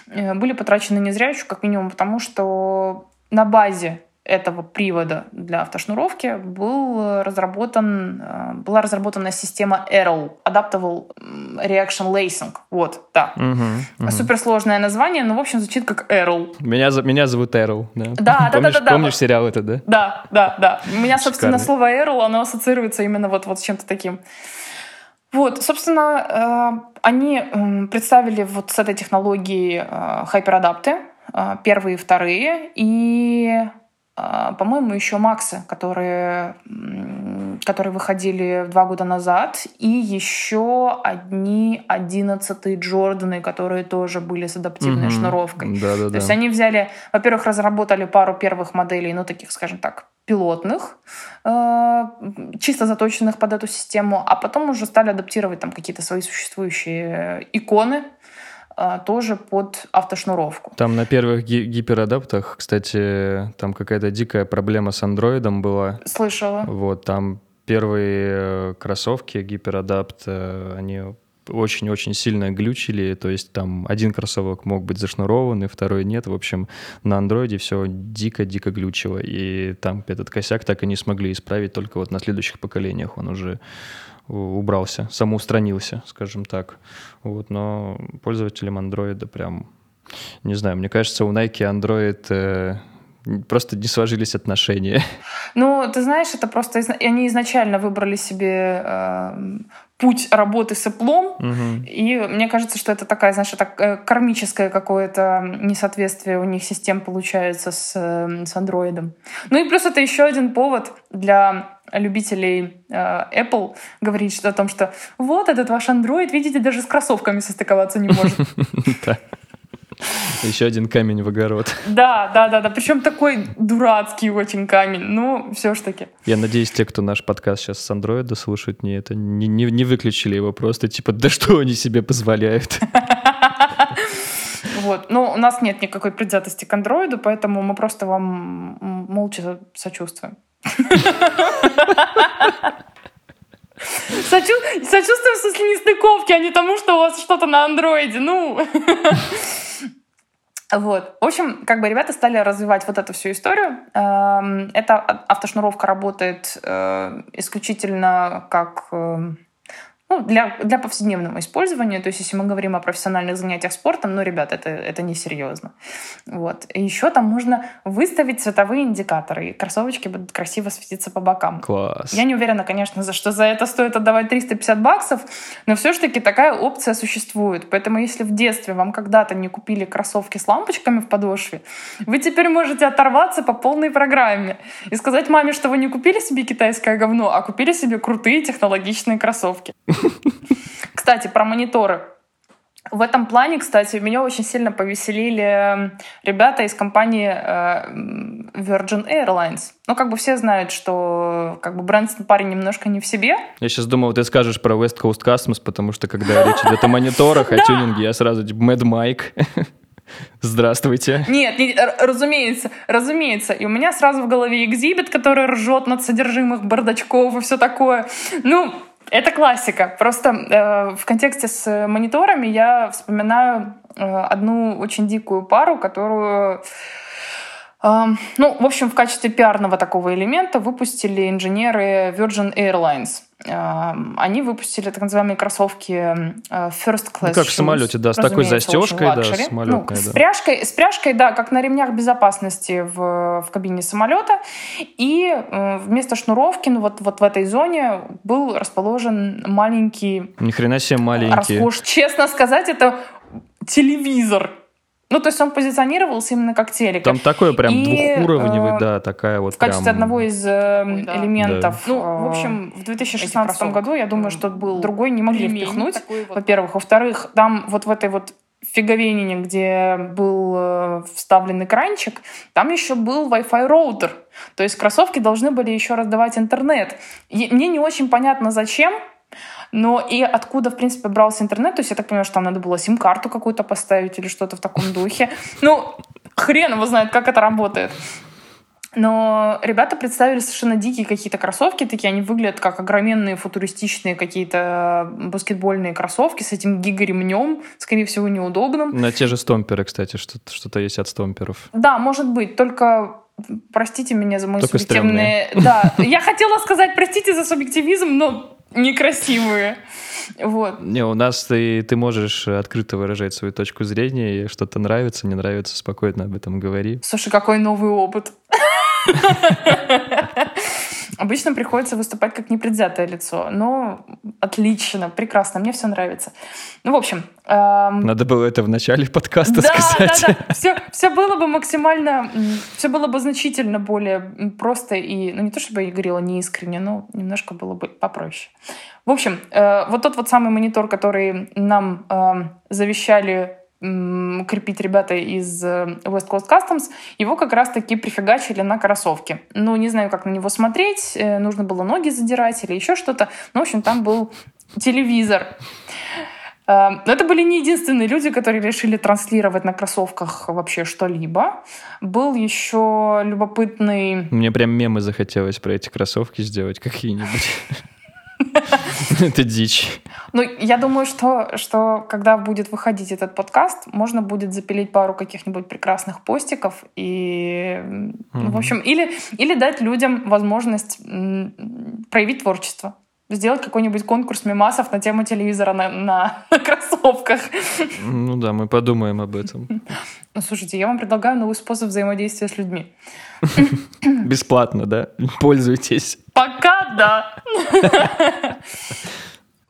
э, были потрачены не зря еще, как минимум потому, что на базе этого привода для автошнуровки был разработан, э, была разработана система Arrow, Adaptable Reaction Lacing. Вот, да. Угу, угу. Суперсложное название, но, в общем, звучит как Arrow. Меня, меня зовут Arrow, да. Да, помнишь, да, да, да. Помнишь сериал это, да? Да, да, да. У меня, собственно, Шикарный. слово Arrow, оно ассоциируется именно вот, вот с чем-то таким. Вот, собственно, э, они представили вот с этой технологией э, хайперадапты, э, первые и вторые, и, по-моему, еще Максы, которые, которые выходили два года назад, и еще одни одиннадцатые Джорданы, которые тоже были с адаптивной угу. шнуровкой. Да, да, То есть они взяли, во-первых, разработали пару первых моделей, ну, таких, скажем так, пилотных, э, чисто заточенных под эту систему, а потом уже стали адаптировать там какие-то свои существующие иконы, э, тоже под автошнуровку. Там на первых ги- гиперадаптах, кстати, там какая-то дикая проблема с андроидом была. Слышала. Вот, там первые э, кроссовки гиперадапт, они очень-очень сильно глючили, то есть там один кроссовок мог быть зашнурованный, второй нет. В общем, на андроиде все дико-дико глючило, и там этот косяк так и не смогли исправить, только вот на следующих поколениях он уже убрался, самоустранился, скажем так. Вот, но пользователям андроида прям, не знаю, мне кажется, у Nike Android э, просто не сложились отношения. Ну, ты знаешь, это просто они изначально выбрали себе э, путь работы с Apple, угу. и мне кажется, что это такая, знаешь, это э, кармическое какое-то несоответствие у них систем получается с, э, с Android. Ну и плюс это еще один повод для любителей э, Apple говорить что о том, что вот этот ваш Android, видите, даже с кроссовками состыковаться не может. Еще один камень в огород. Да, да, да, да. Причем такой дурацкий очень камень. Ну, все ж таки. Я надеюсь, те, кто наш подкаст сейчас с андроида слушают, не это не, не, не выключили его просто, типа, да что они себе позволяют. Вот. Но у нас нет никакой предвзятости к андроиду, поэтому мы просто вам молча сочувствуем. Сочу... Сочувствую в нестыковки, а не тому, что у вас что-то на андроиде. Ну. Вот. В общем, как бы ребята стали развивать вот эту всю историю. Эм, эта автошнуровка работает э, исключительно как э, ну, для, для повседневного использования. То есть, если мы говорим о профессиональных занятиях спортом, ну, ребят, это, это несерьезно. Вот. И еще там можно выставить цветовые индикаторы, и кроссовочки будут красиво светиться по бокам. Класс. Я не уверена, конечно, за что за это стоит отдавать 350 баксов, но все-таки такая опция существует. Поэтому, если в детстве вам когда-то не купили кроссовки с лампочками в подошве, вы теперь можете оторваться по полной программе и сказать маме, что вы не купили себе китайское говно, а купили себе крутые технологичные кроссовки. Кстати, про мониторы. В этом плане, кстати, меня очень сильно повеселили эм, ребята из компании э, Virgin Airlines. Ну, как бы все знают, что как бы Брэнсон парень немножко не в себе. Я сейчас думал, ты скажешь про West Coast Customs, потому что когда речь идет о мониторах, о тюнинге, я сразу типа Mad Mike. Здравствуйте. Нет, не, разумеется, разумеется. И у меня сразу в голове экзибит, который ржет над содержимых бардачков и все такое. Ну, это классика. Просто э, в контексте с мониторами я вспоминаю э, одну очень дикую пару, которую ну, в общем, в качестве пиарного такого элемента выпустили инженеры Virgin Airlines. Они выпустили так называемые кроссовки э, First Class ну, как в самолете, да, с такой застежкой, да, самолетной, ну, с, пряжкой, с пряжкой, да, как на ремнях безопасности в, в кабине самолета. И э, вместо шнуровки, ну вот, вот в этой зоне был расположен маленький... Ни хрена себе маленький. Роскош. Честно сказать, это телевизор ну, то есть он позиционировался именно как телек. Там такое прям и, двухуровневый, э, да, такая вот В качестве прям... одного из э, Ой, да. элементов. Да. Ну, в общем, в 2016 году, я думаю, что был другой не могли впихнуть, вот. во-первых. Во-вторых, там вот в этой вот фиговенине, где был э, вставлен экранчик, там еще был Wi-Fi роутер. То есть кроссовки должны были еще раздавать интернет. И мне не очень понятно, зачем, но и откуда, в принципе, брался интернет, то есть я так понимаю, что там надо было сим-карту какую-то поставить или что-то в таком духе. Ну, хрен его знает, как это работает. Но ребята представили совершенно дикие какие-то кроссовки, такие они выглядят как огроменные футуристичные какие-то баскетбольные кроссовки с этим гигаремнем, скорее всего, неудобным. На те же стомперы, кстати, что-то, что есть от стомперов. Да, может быть, только простите меня за мой только субъективный... Стрёмные. Да, я хотела сказать простите за субъективизм, но некрасивые. Вот. Не, у нас ты, ты можешь открыто выражать свою точку зрения, и что-то нравится, не нравится, спокойно об этом говори. Слушай, какой новый опыт. Обычно приходится выступать как непредвзятое лицо. Но отлично, прекрасно, мне все нравится. Ну, в общем... Эм... Надо было это в начале подкаста да, сказать. Да, да, все, все было бы максимально... Все было бы значительно более просто и... Ну, не то чтобы я говорила неискренне, но немножко было бы попроще. В общем, э, вот тот вот самый монитор, который нам э, завещали крепить ребята из э, West Coast Customs, его как раз-таки прифигачили на кроссовки. Ну, не знаю, как на него смотреть, э, нужно было ноги задирать или еще что-то. Ну, в общем, там был телевизор. Э, но это были не единственные люди, которые решили транслировать на кроссовках вообще что-либо. Был еще любопытный... Мне прям мемы захотелось про эти кроссовки сделать какие-нибудь. Это дичь. Ну, я думаю, что, что когда будет выходить этот подкаст, можно будет запилить пару каких-нибудь прекрасных постиков и, ну, в общем, или, или дать людям возможность проявить творчество сделать какой-нибудь конкурс мемасов на тему телевизора на, на, на кроссовках. Ну да, мы подумаем об этом. Ну, слушайте, я вам предлагаю новый способ взаимодействия с людьми. Бесплатно, да? Пользуйтесь. Пока да.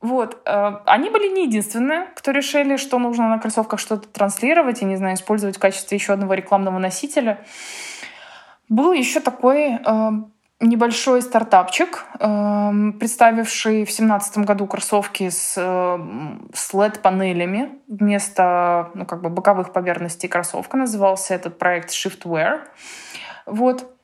Вот. Э, они были не единственные, кто решили, что нужно на кроссовках что-то транслировать и, не знаю, использовать в качестве еще одного рекламного носителя. Был еще такой э, небольшой стартапчик, э, представивший в 2017 году кроссовки с, с LED-панелями вместо ну, как бы боковых поверхностей кроссовка. Назывался этот проект Shiftwear. Вот.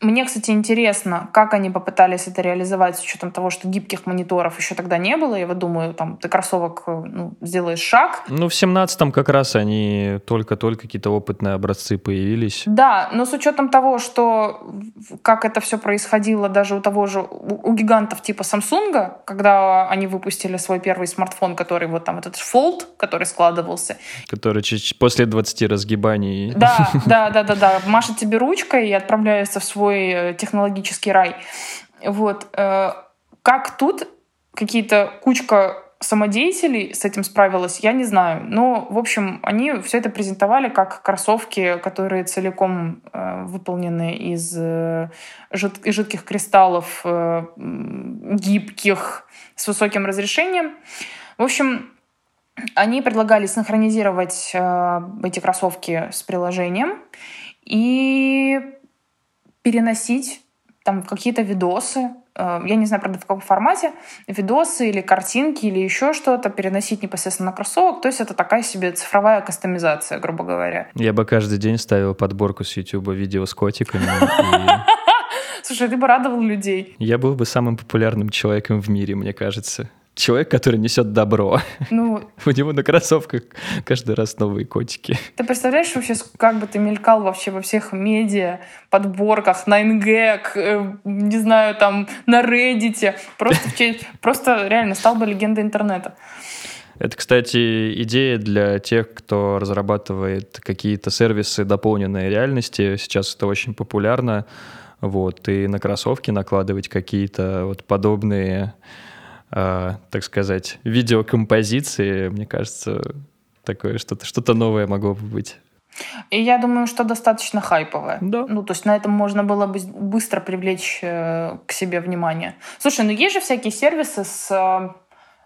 Мне, кстати, интересно, как они попытались это реализовать с учетом того, что гибких мониторов еще тогда не было. Я вот думаю, там ты кроссовок ну, сделаешь шаг. Ну, в семнадцатом как раз они только-только какие-то опытные образцы появились. Да, но с учетом того, что как это все происходило даже у того же, у гигантов типа Samsung, когда они выпустили свой первый смартфон, который вот там этот Fold, который складывался. Который после 20 разгибаний. Да, да, да, да, да. Машет тебе ручкой и отправляется в свой свой э, технологический рай. Вот. Э, как тут какие-то кучка самодеятелей с этим справилась, я не знаю. Но, в общем, они все это презентовали как кроссовки, которые целиком э, выполнены из э, жид жидких кристаллов, э, гибких, с высоким разрешением. В общем, они предлагали синхронизировать э, эти кроссовки с приложением и переносить там какие-то видосы, э, я не знаю, правда, в каком формате, видосы или картинки или еще что-то переносить непосредственно на кроссовок. То есть это такая себе цифровая кастомизация, грубо говоря. Я бы каждый день ставил подборку с YouTube видео с котиками. Слушай, ты бы радовал людей. Я был бы самым популярным человеком в мире, мне кажется человек, который несет добро. Ну, У него на кроссовках каждый раз новые котики. Ты представляешь вообще, как бы ты мелькал вообще во всех медиа, подборках, на NGAG, э, не знаю, там, на Reddit. Просто, просто реально стал бы легендой интернета. Это, кстати, идея для тех, кто разрабатывает какие-то сервисы дополненной реальности. Сейчас это очень популярно. Вот, и на кроссовки накладывать какие-то вот подобные э, так сказать, видеокомпозиции, мне кажется, такое что-то что новое могло бы быть. И я думаю, что достаточно хайповое. Да. Ну, то есть на этом можно было бы быстро привлечь э, к себе внимание. Слушай, ну есть же всякие сервисы с э,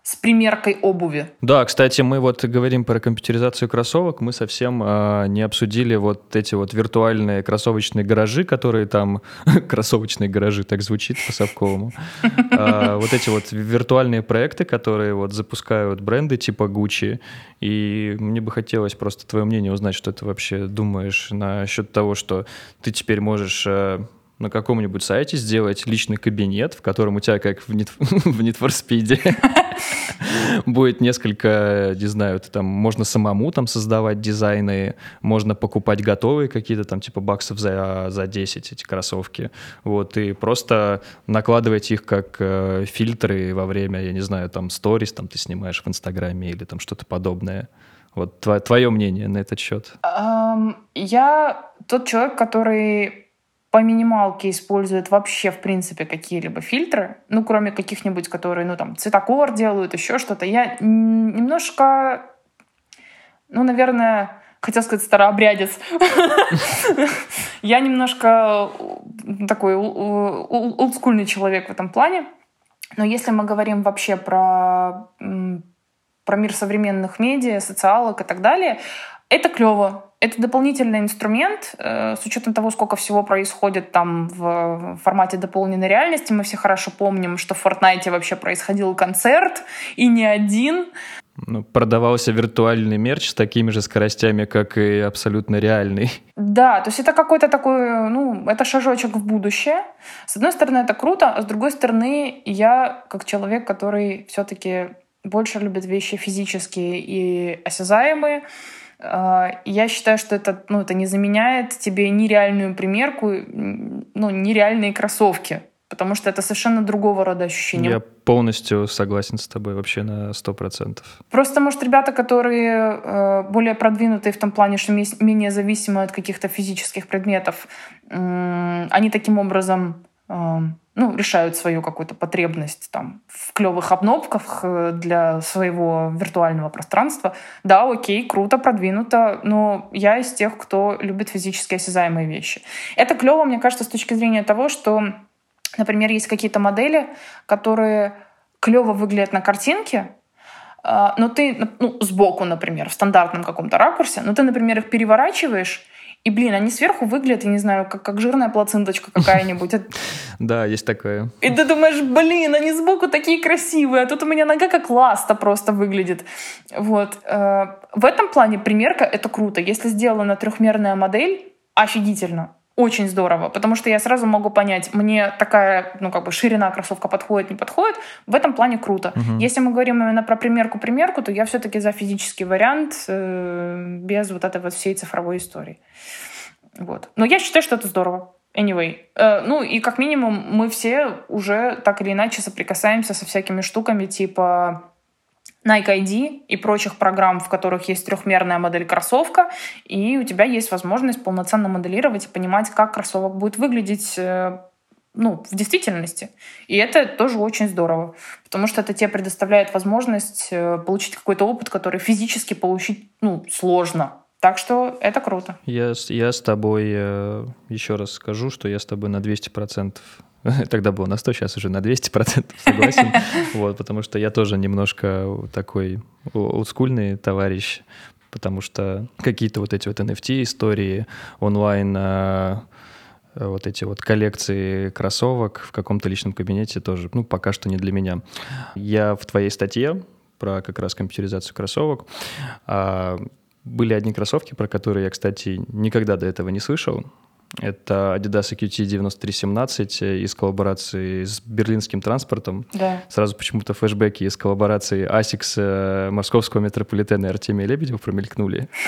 с примеркой обуви. Да, кстати, мы вот говорим про компьютеризацию кроссовок, мы совсем э, не обсудили вот эти вот виртуальные кроссовочные гаражи, которые там... Кроссовочные гаражи, так звучит по-совковому. А, вот эти вот виртуальные проекты, которые вот запускают бренды типа Gucci, и мне бы хотелось просто твое мнение узнать, что ты вообще думаешь насчет того, что ты теперь можешь э, на каком-нибудь сайте сделать личный кабинет, в котором у тебя, как в Need, в Need for Speed, будет несколько, не знаю, ты там, можно самому там создавать дизайны, можно покупать готовые какие-то там типа баксов за, за 10 эти кроссовки, вот, и просто накладывать их как э, фильтры во время, я не знаю, там, сторис, там, ты снимаешь в Инстаграме или там что-то подобное. Вот твое, твое мнение на этот счет. Um, я тот человек, который по минималке используют вообще, в принципе, какие-либо фильтры, ну, кроме каких-нибудь, которые, ну, там, цветокор делают, еще что-то. Я немножко, ну, наверное, хотел сказать старообрядец. Я немножко такой олдскульный человек в этом плане. Но если мы говорим вообще про, про мир современных медиа, социалок и так далее, это клево. Это дополнительный инструмент, э, с учетом того, сколько всего происходит там в формате дополненной реальности. Мы все хорошо помним, что в Fortnite вообще происходил концерт, и не один. Ну, продавался виртуальный мерч с такими же скоростями, как и абсолютно реальный. Да, то есть это какой-то такой, ну, это шажочек в будущее. С одной стороны, это круто, а с другой стороны, я, как человек, который все-таки больше любит вещи физические и осязаемые, я считаю, что это, ну, это не заменяет тебе ни реальную примерку, ну, ни реальные кроссовки, потому что это совершенно другого рода ощущения. Я полностью согласен с тобой вообще на сто процентов. Просто, может, ребята, которые э, более продвинутые в том плане, что менее зависимы от каких-то физических предметов, э, они таким образом ну, решают свою какую-то потребность там, в клевых обновках э, для своего виртуального пространства. Да, окей, круто, продвинуто, но я из тех, кто любит физически осязаемые вещи. Это клево, мне кажется, с точки зрения того, что, например, есть какие-то модели, которые клево выглядят на картинке, а, но ты, ну, сбоку, например, в стандартном каком-то ракурсе, но ты, например, их переворачиваешь, и, блин, они сверху выглядят, я не знаю, как, как жирная плаценточка какая-нибудь. Да, есть такое. И ты думаешь, блин, они сбоку такие красивые, а тут у меня нога как ласта просто выглядит. Вот. Э, в этом плане примерка — это круто. Если сделана трехмерная модель, офигительно. Очень здорово, потому что я сразу могу понять, мне такая, ну, как бы ширина кроссовка подходит, не подходит. В этом плане круто. Мгм. Если мы говорим именно про примерку-примерку, то я все-таки за физический вариант э, без вот этой вот всей цифровой истории. Вот. Но я считаю, что это здорово. Anyway. Э, ну и как минимум мы все уже так или иначе соприкасаемся со всякими штуками типа Nike ID и прочих программ, в которых есть трехмерная модель кроссовка, и у тебя есть возможность полноценно моделировать и понимать, как кроссовок будет выглядеть э, ну, в действительности. И это тоже очень здорово, потому что это тебе предоставляет возможность э, получить какой-то опыт, который физически получить ну, сложно. Так что это круто. Я, я с тобой э, еще раз скажу, что я с тобой на 200%, тогда было на 100, сейчас уже на 200% согласен, вот, потому что я тоже немножко такой олдскульный товарищ, потому что какие-то вот эти вот NFT-истории, онлайн, э, э, вот эти вот коллекции кроссовок в каком-то личном кабинете тоже, ну, пока что не для меня. Я в твоей статье про как раз компьютеризацию кроссовок а, были одни кроссовки, про которые я, кстати, никогда до этого не слышал. Это Adidas EQT 9317 из коллаборации с берлинским транспортом. Да. Сразу почему-то флешбеки из коллаборации Asics э, Московского метрополитена и Артемия Лебедева промелькнули.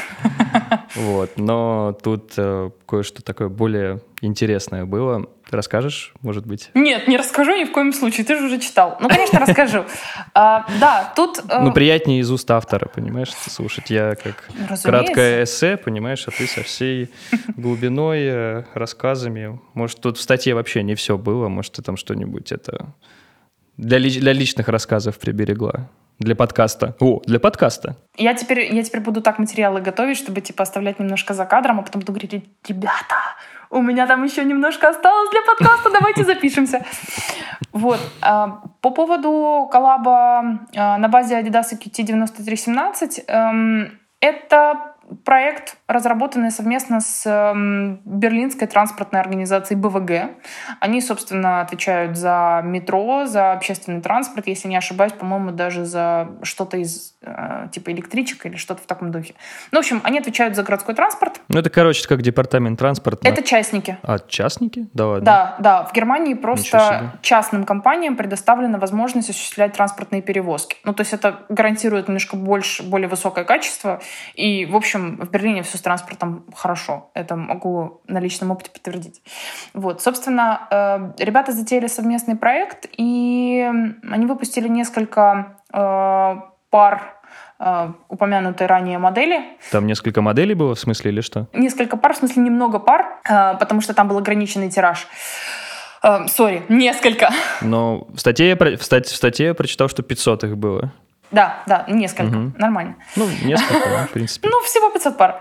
Вот. Но тут э, кое-что такое более интересное было. Ты расскажешь, может быть? Нет, не расскажу ни в коем случае, ты же уже читал. Ну, конечно, расскажу. А, Да, тут... э, Ну, приятнее из уст автора, понимаешь, слушать. Я как разумеется. краткое эссе, понимаешь, а ты со всей глубиной, э, рассказами. Может, тут в статье вообще не все было, может, ты там что-нибудь это для, лич- для личных рассказов приберегла. Для подкаста. О, для подкаста. Я теперь, я теперь буду так материалы готовить, чтобы типа оставлять немножко за кадром, а потом буду говорить, ребята, у меня там еще немножко осталось для подкаста, давайте запишемся. Вот. а, По поводу коллаба а, на базе Adidas EQT 9317, эм, это проект, разработанный совместно с эм, берлинской транспортной организацией БВГ. Они, собственно, отвечают за метро, за общественный транспорт, если не ошибаюсь, по-моему, даже за что-то из э, типа электричек или что-то в таком духе. Ну, в общем, они отвечают за городской транспорт. Ну, это, короче, как департамент транспорта. Это частники. А, частники? Да ладно. Да, да. В Германии просто частным компаниям предоставлена возможность осуществлять транспортные перевозки. Ну, то есть это гарантирует немножко больше, более высокое качество. И, в общем, в Берлине все с транспортом хорошо. Это могу на личном опыте подтвердить. Вот, собственно, э, ребята затеяли совместный проект, и они выпустили несколько э, пар э, упомянутой ранее модели. Там несколько моделей было, в смысле, или что? Несколько пар, в смысле немного пар, потому что там был ограниченный тираж. Сори, несколько. Но в статье, в стать- в статье я прочитал, что 500 их было. Да, да, несколько. Мгм. Нормально. Ну, несколько, в принципе. Ну, всего 500 пар.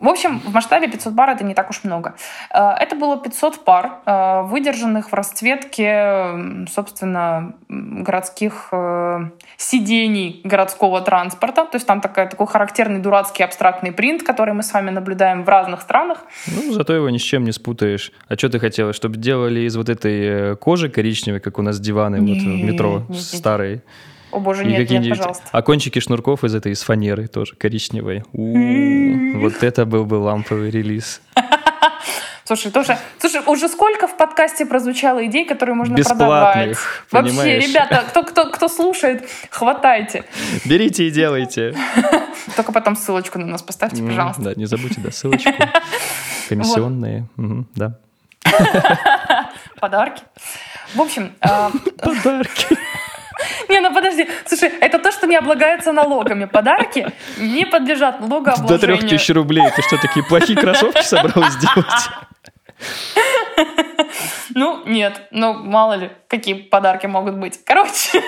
В общем, в масштабе 500 пар это не так уж много. Э, Это было 500 пар, э, выдержанных в расцветке, собственно, городских э, сидений городского транспорта. То есть там такая, такой характерный дурацкий абстрактный принт, который мы с вами наблюдаем в разных странах. Ну, зато его ни с чем не спутаешь. А что ты хотела? Чтобы делали из вот этой кожи коричневой, как у нас диваны вот в метро нет, нет. О боже, нет, нет, пожалуйста. А кончики шнурков из этой, из фанеры тоже коричневой. У, М. Вот это был бы ламповый релиз. Слушай, тоже, слушай, уже сколько в подкасте прозвучало идей, которые можно Бесплатных, продавать? Вообще, понимаешь? ребята, кто, кто, кто слушает, хватайте. Берите и делайте. Только потом ссылочку на нас поставьте, пожалуйста. Да, не забудьте, да, ссылочку. Комиссионные. Да. Подарки. В общем, э, Подарки. Не, ну подожди, слушай, это то, что не облагается налогами. Подарки не подлежат До налогообложению. трех тысяч рублей. Ты что, такие плохие кроссовки собралась сделать? Ну, нет, ну, мало ли, какие подарки могут быть. Короче,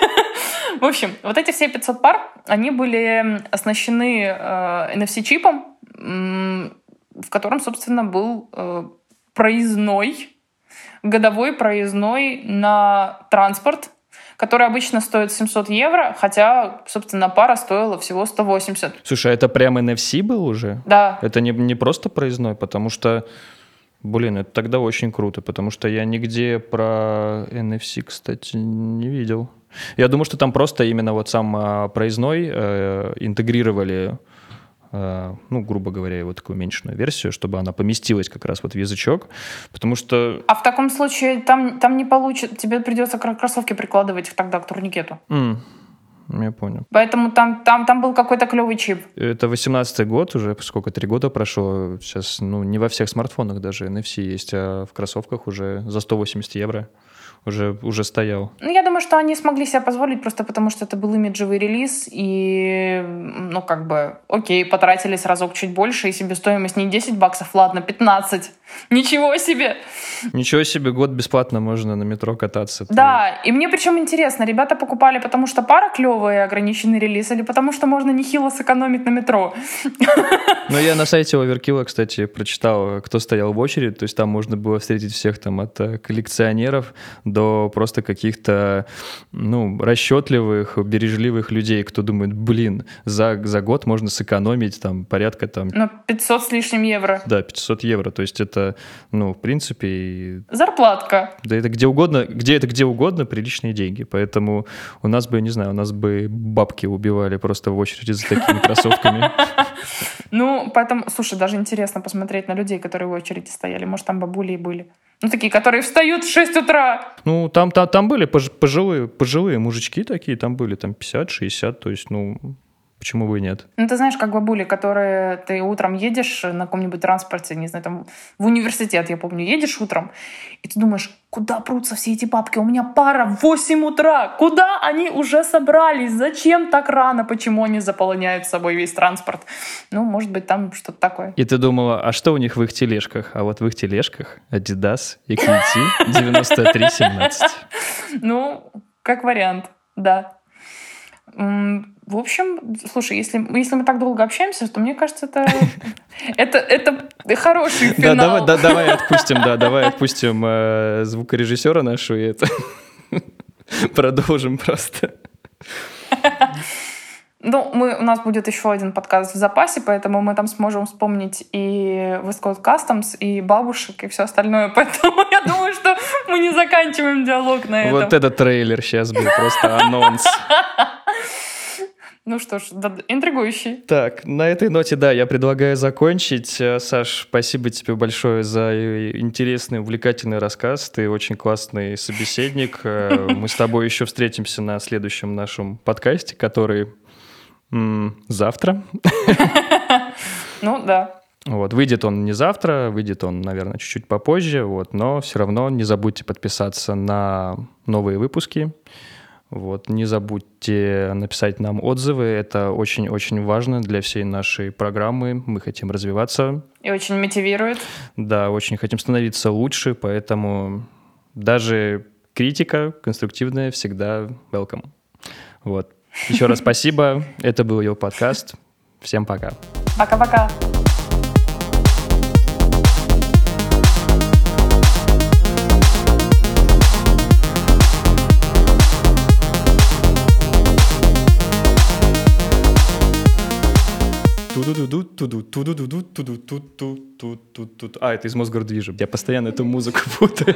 в общем, вот эти все 500 пар, они были оснащены э, NFC-чипом, в котором, собственно, был э, проездной, годовой проездной на транспорт, который обычно стоит 700 евро, хотя, собственно, пара стоила всего 180. Слушай, а это прям NFC был уже? Да, Это не, не просто проездной, потому что, блин, это тогда очень круто, потому что я нигде про NFC, кстати, не видел. Я думаю, что там просто именно вот сам а, проездной э, интегрировали ну, грубо говоря, его такую уменьшенную версию, чтобы она поместилась как раз вот в язычок, потому что... А в таком случае там, там не получится, тебе придется кроссовки прикладывать тогда к турникету. Mm. Я понял. Поэтому там, там, там был какой-то клевый чип. Это 18-й год уже, сколько, три года прошло. Сейчас, ну, не во всех смартфонах даже NFC есть, а в кроссовках уже за 180 евро уже, уже стоял. Ну, я думаю, что они смогли себе позволить просто потому, что это был имиджевый релиз, и, ну, как бы, окей, потратились разок чуть больше, и себестоимость не 10 баксов, ладно, 15. Ничего себе! Ничего себе, год бесплатно можно на метро кататься. Да, и мне причем интересно, ребята покупали потому, что пара клевая, ограниченный релиз, или потому, что можно нехило сэкономить на метро? Ну, я на сайте Оверкилла, кстати, прочитал, кто стоял в очереди, то есть там можно было встретить всех там от э, коллекционеров до просто каких-то, ну, расчетливых, бережливых людей, кто думает, блин, за, за год можно сэкономить там порядка там... Ну, 500 с лишним евро. Да, 500 евро, то есть это, ну, в принципе... Зарплатка. Да это где угодно, где это где угодно приличные деньги, поэтому у нас бы, не знаю, у нас бы бабки убивали просто в очереди за такими кроссовками. Ну, поэтому, слушай, даже интересно посмотреть на людей, которые в очереди стояли. Может, там бабули и были. Ну, такие, которые встают в 6 утра. Ну, там, там, там были пожилые, пожилые мужички такие, там были там 50-60, то есть, ну, Почему бы и нет? Ну, ты знаешь, как бабули, которые ты утром едешь на каком-нибудь транспорте, не знаю, там в университет, я помню, едешь утром, и ты думаешь, куда прутся все эти папки? У меня пара в 8 утра. Куда они уже собрались? Зачем так рано? Почему они заполоняют с собой весь транспорт? Ну, может быть, там что-то такое. И ты думала, а что у них в их тележках? А вот в их тележках Adidas и KT 9317. Ну, как вариант, да. В общем, слушай, если, если мы так долго общаемся, то мне кажется, это, это, это хороший финал. Да, давай, да, давай отпустим, да, давай отпустим э, звукорежиссера нашу и это продолжим просто. Ну, мы, у нас будет еще один подкаст в запасе, поэтому мы там сможем вспомнить и Coast Customs, и бабушек, и все остальное. Поэтому я думаю, что мы не заканчиваем диалог на этом. Вот этот трейлер сейчас был просто анонс. Ну что ж, да, интригующий. Так, на этой ноте, да, я предлагаю закончить. Э, Саш, спасибо тебе большое за интересный, увлекательный рассказ. Ты очень классный собеседник. Э, мы с тобой еще встретимся на следующем нашем подкасте, который завтра. Ну, да. Вот, выйдет он не завтра, выйдет он, наверное, чуть-чуть попозже, вот, но все равно не забудьте подписаться на новые выпуски. Вот, не забудьте написать нам отзывы, это очень-очень важно для всей нашей программы. Мы хотим развиваться. И очень мотивирует. Да, очень хотим становиться лучше, поэтому даже критика конструктивная всегда welcome. Вот. Еще раз спасибо. Это был его подкаст. Всем пока. Пока-пока. А, это из Мосгордвижа. Я постоянно эту музыку путаю.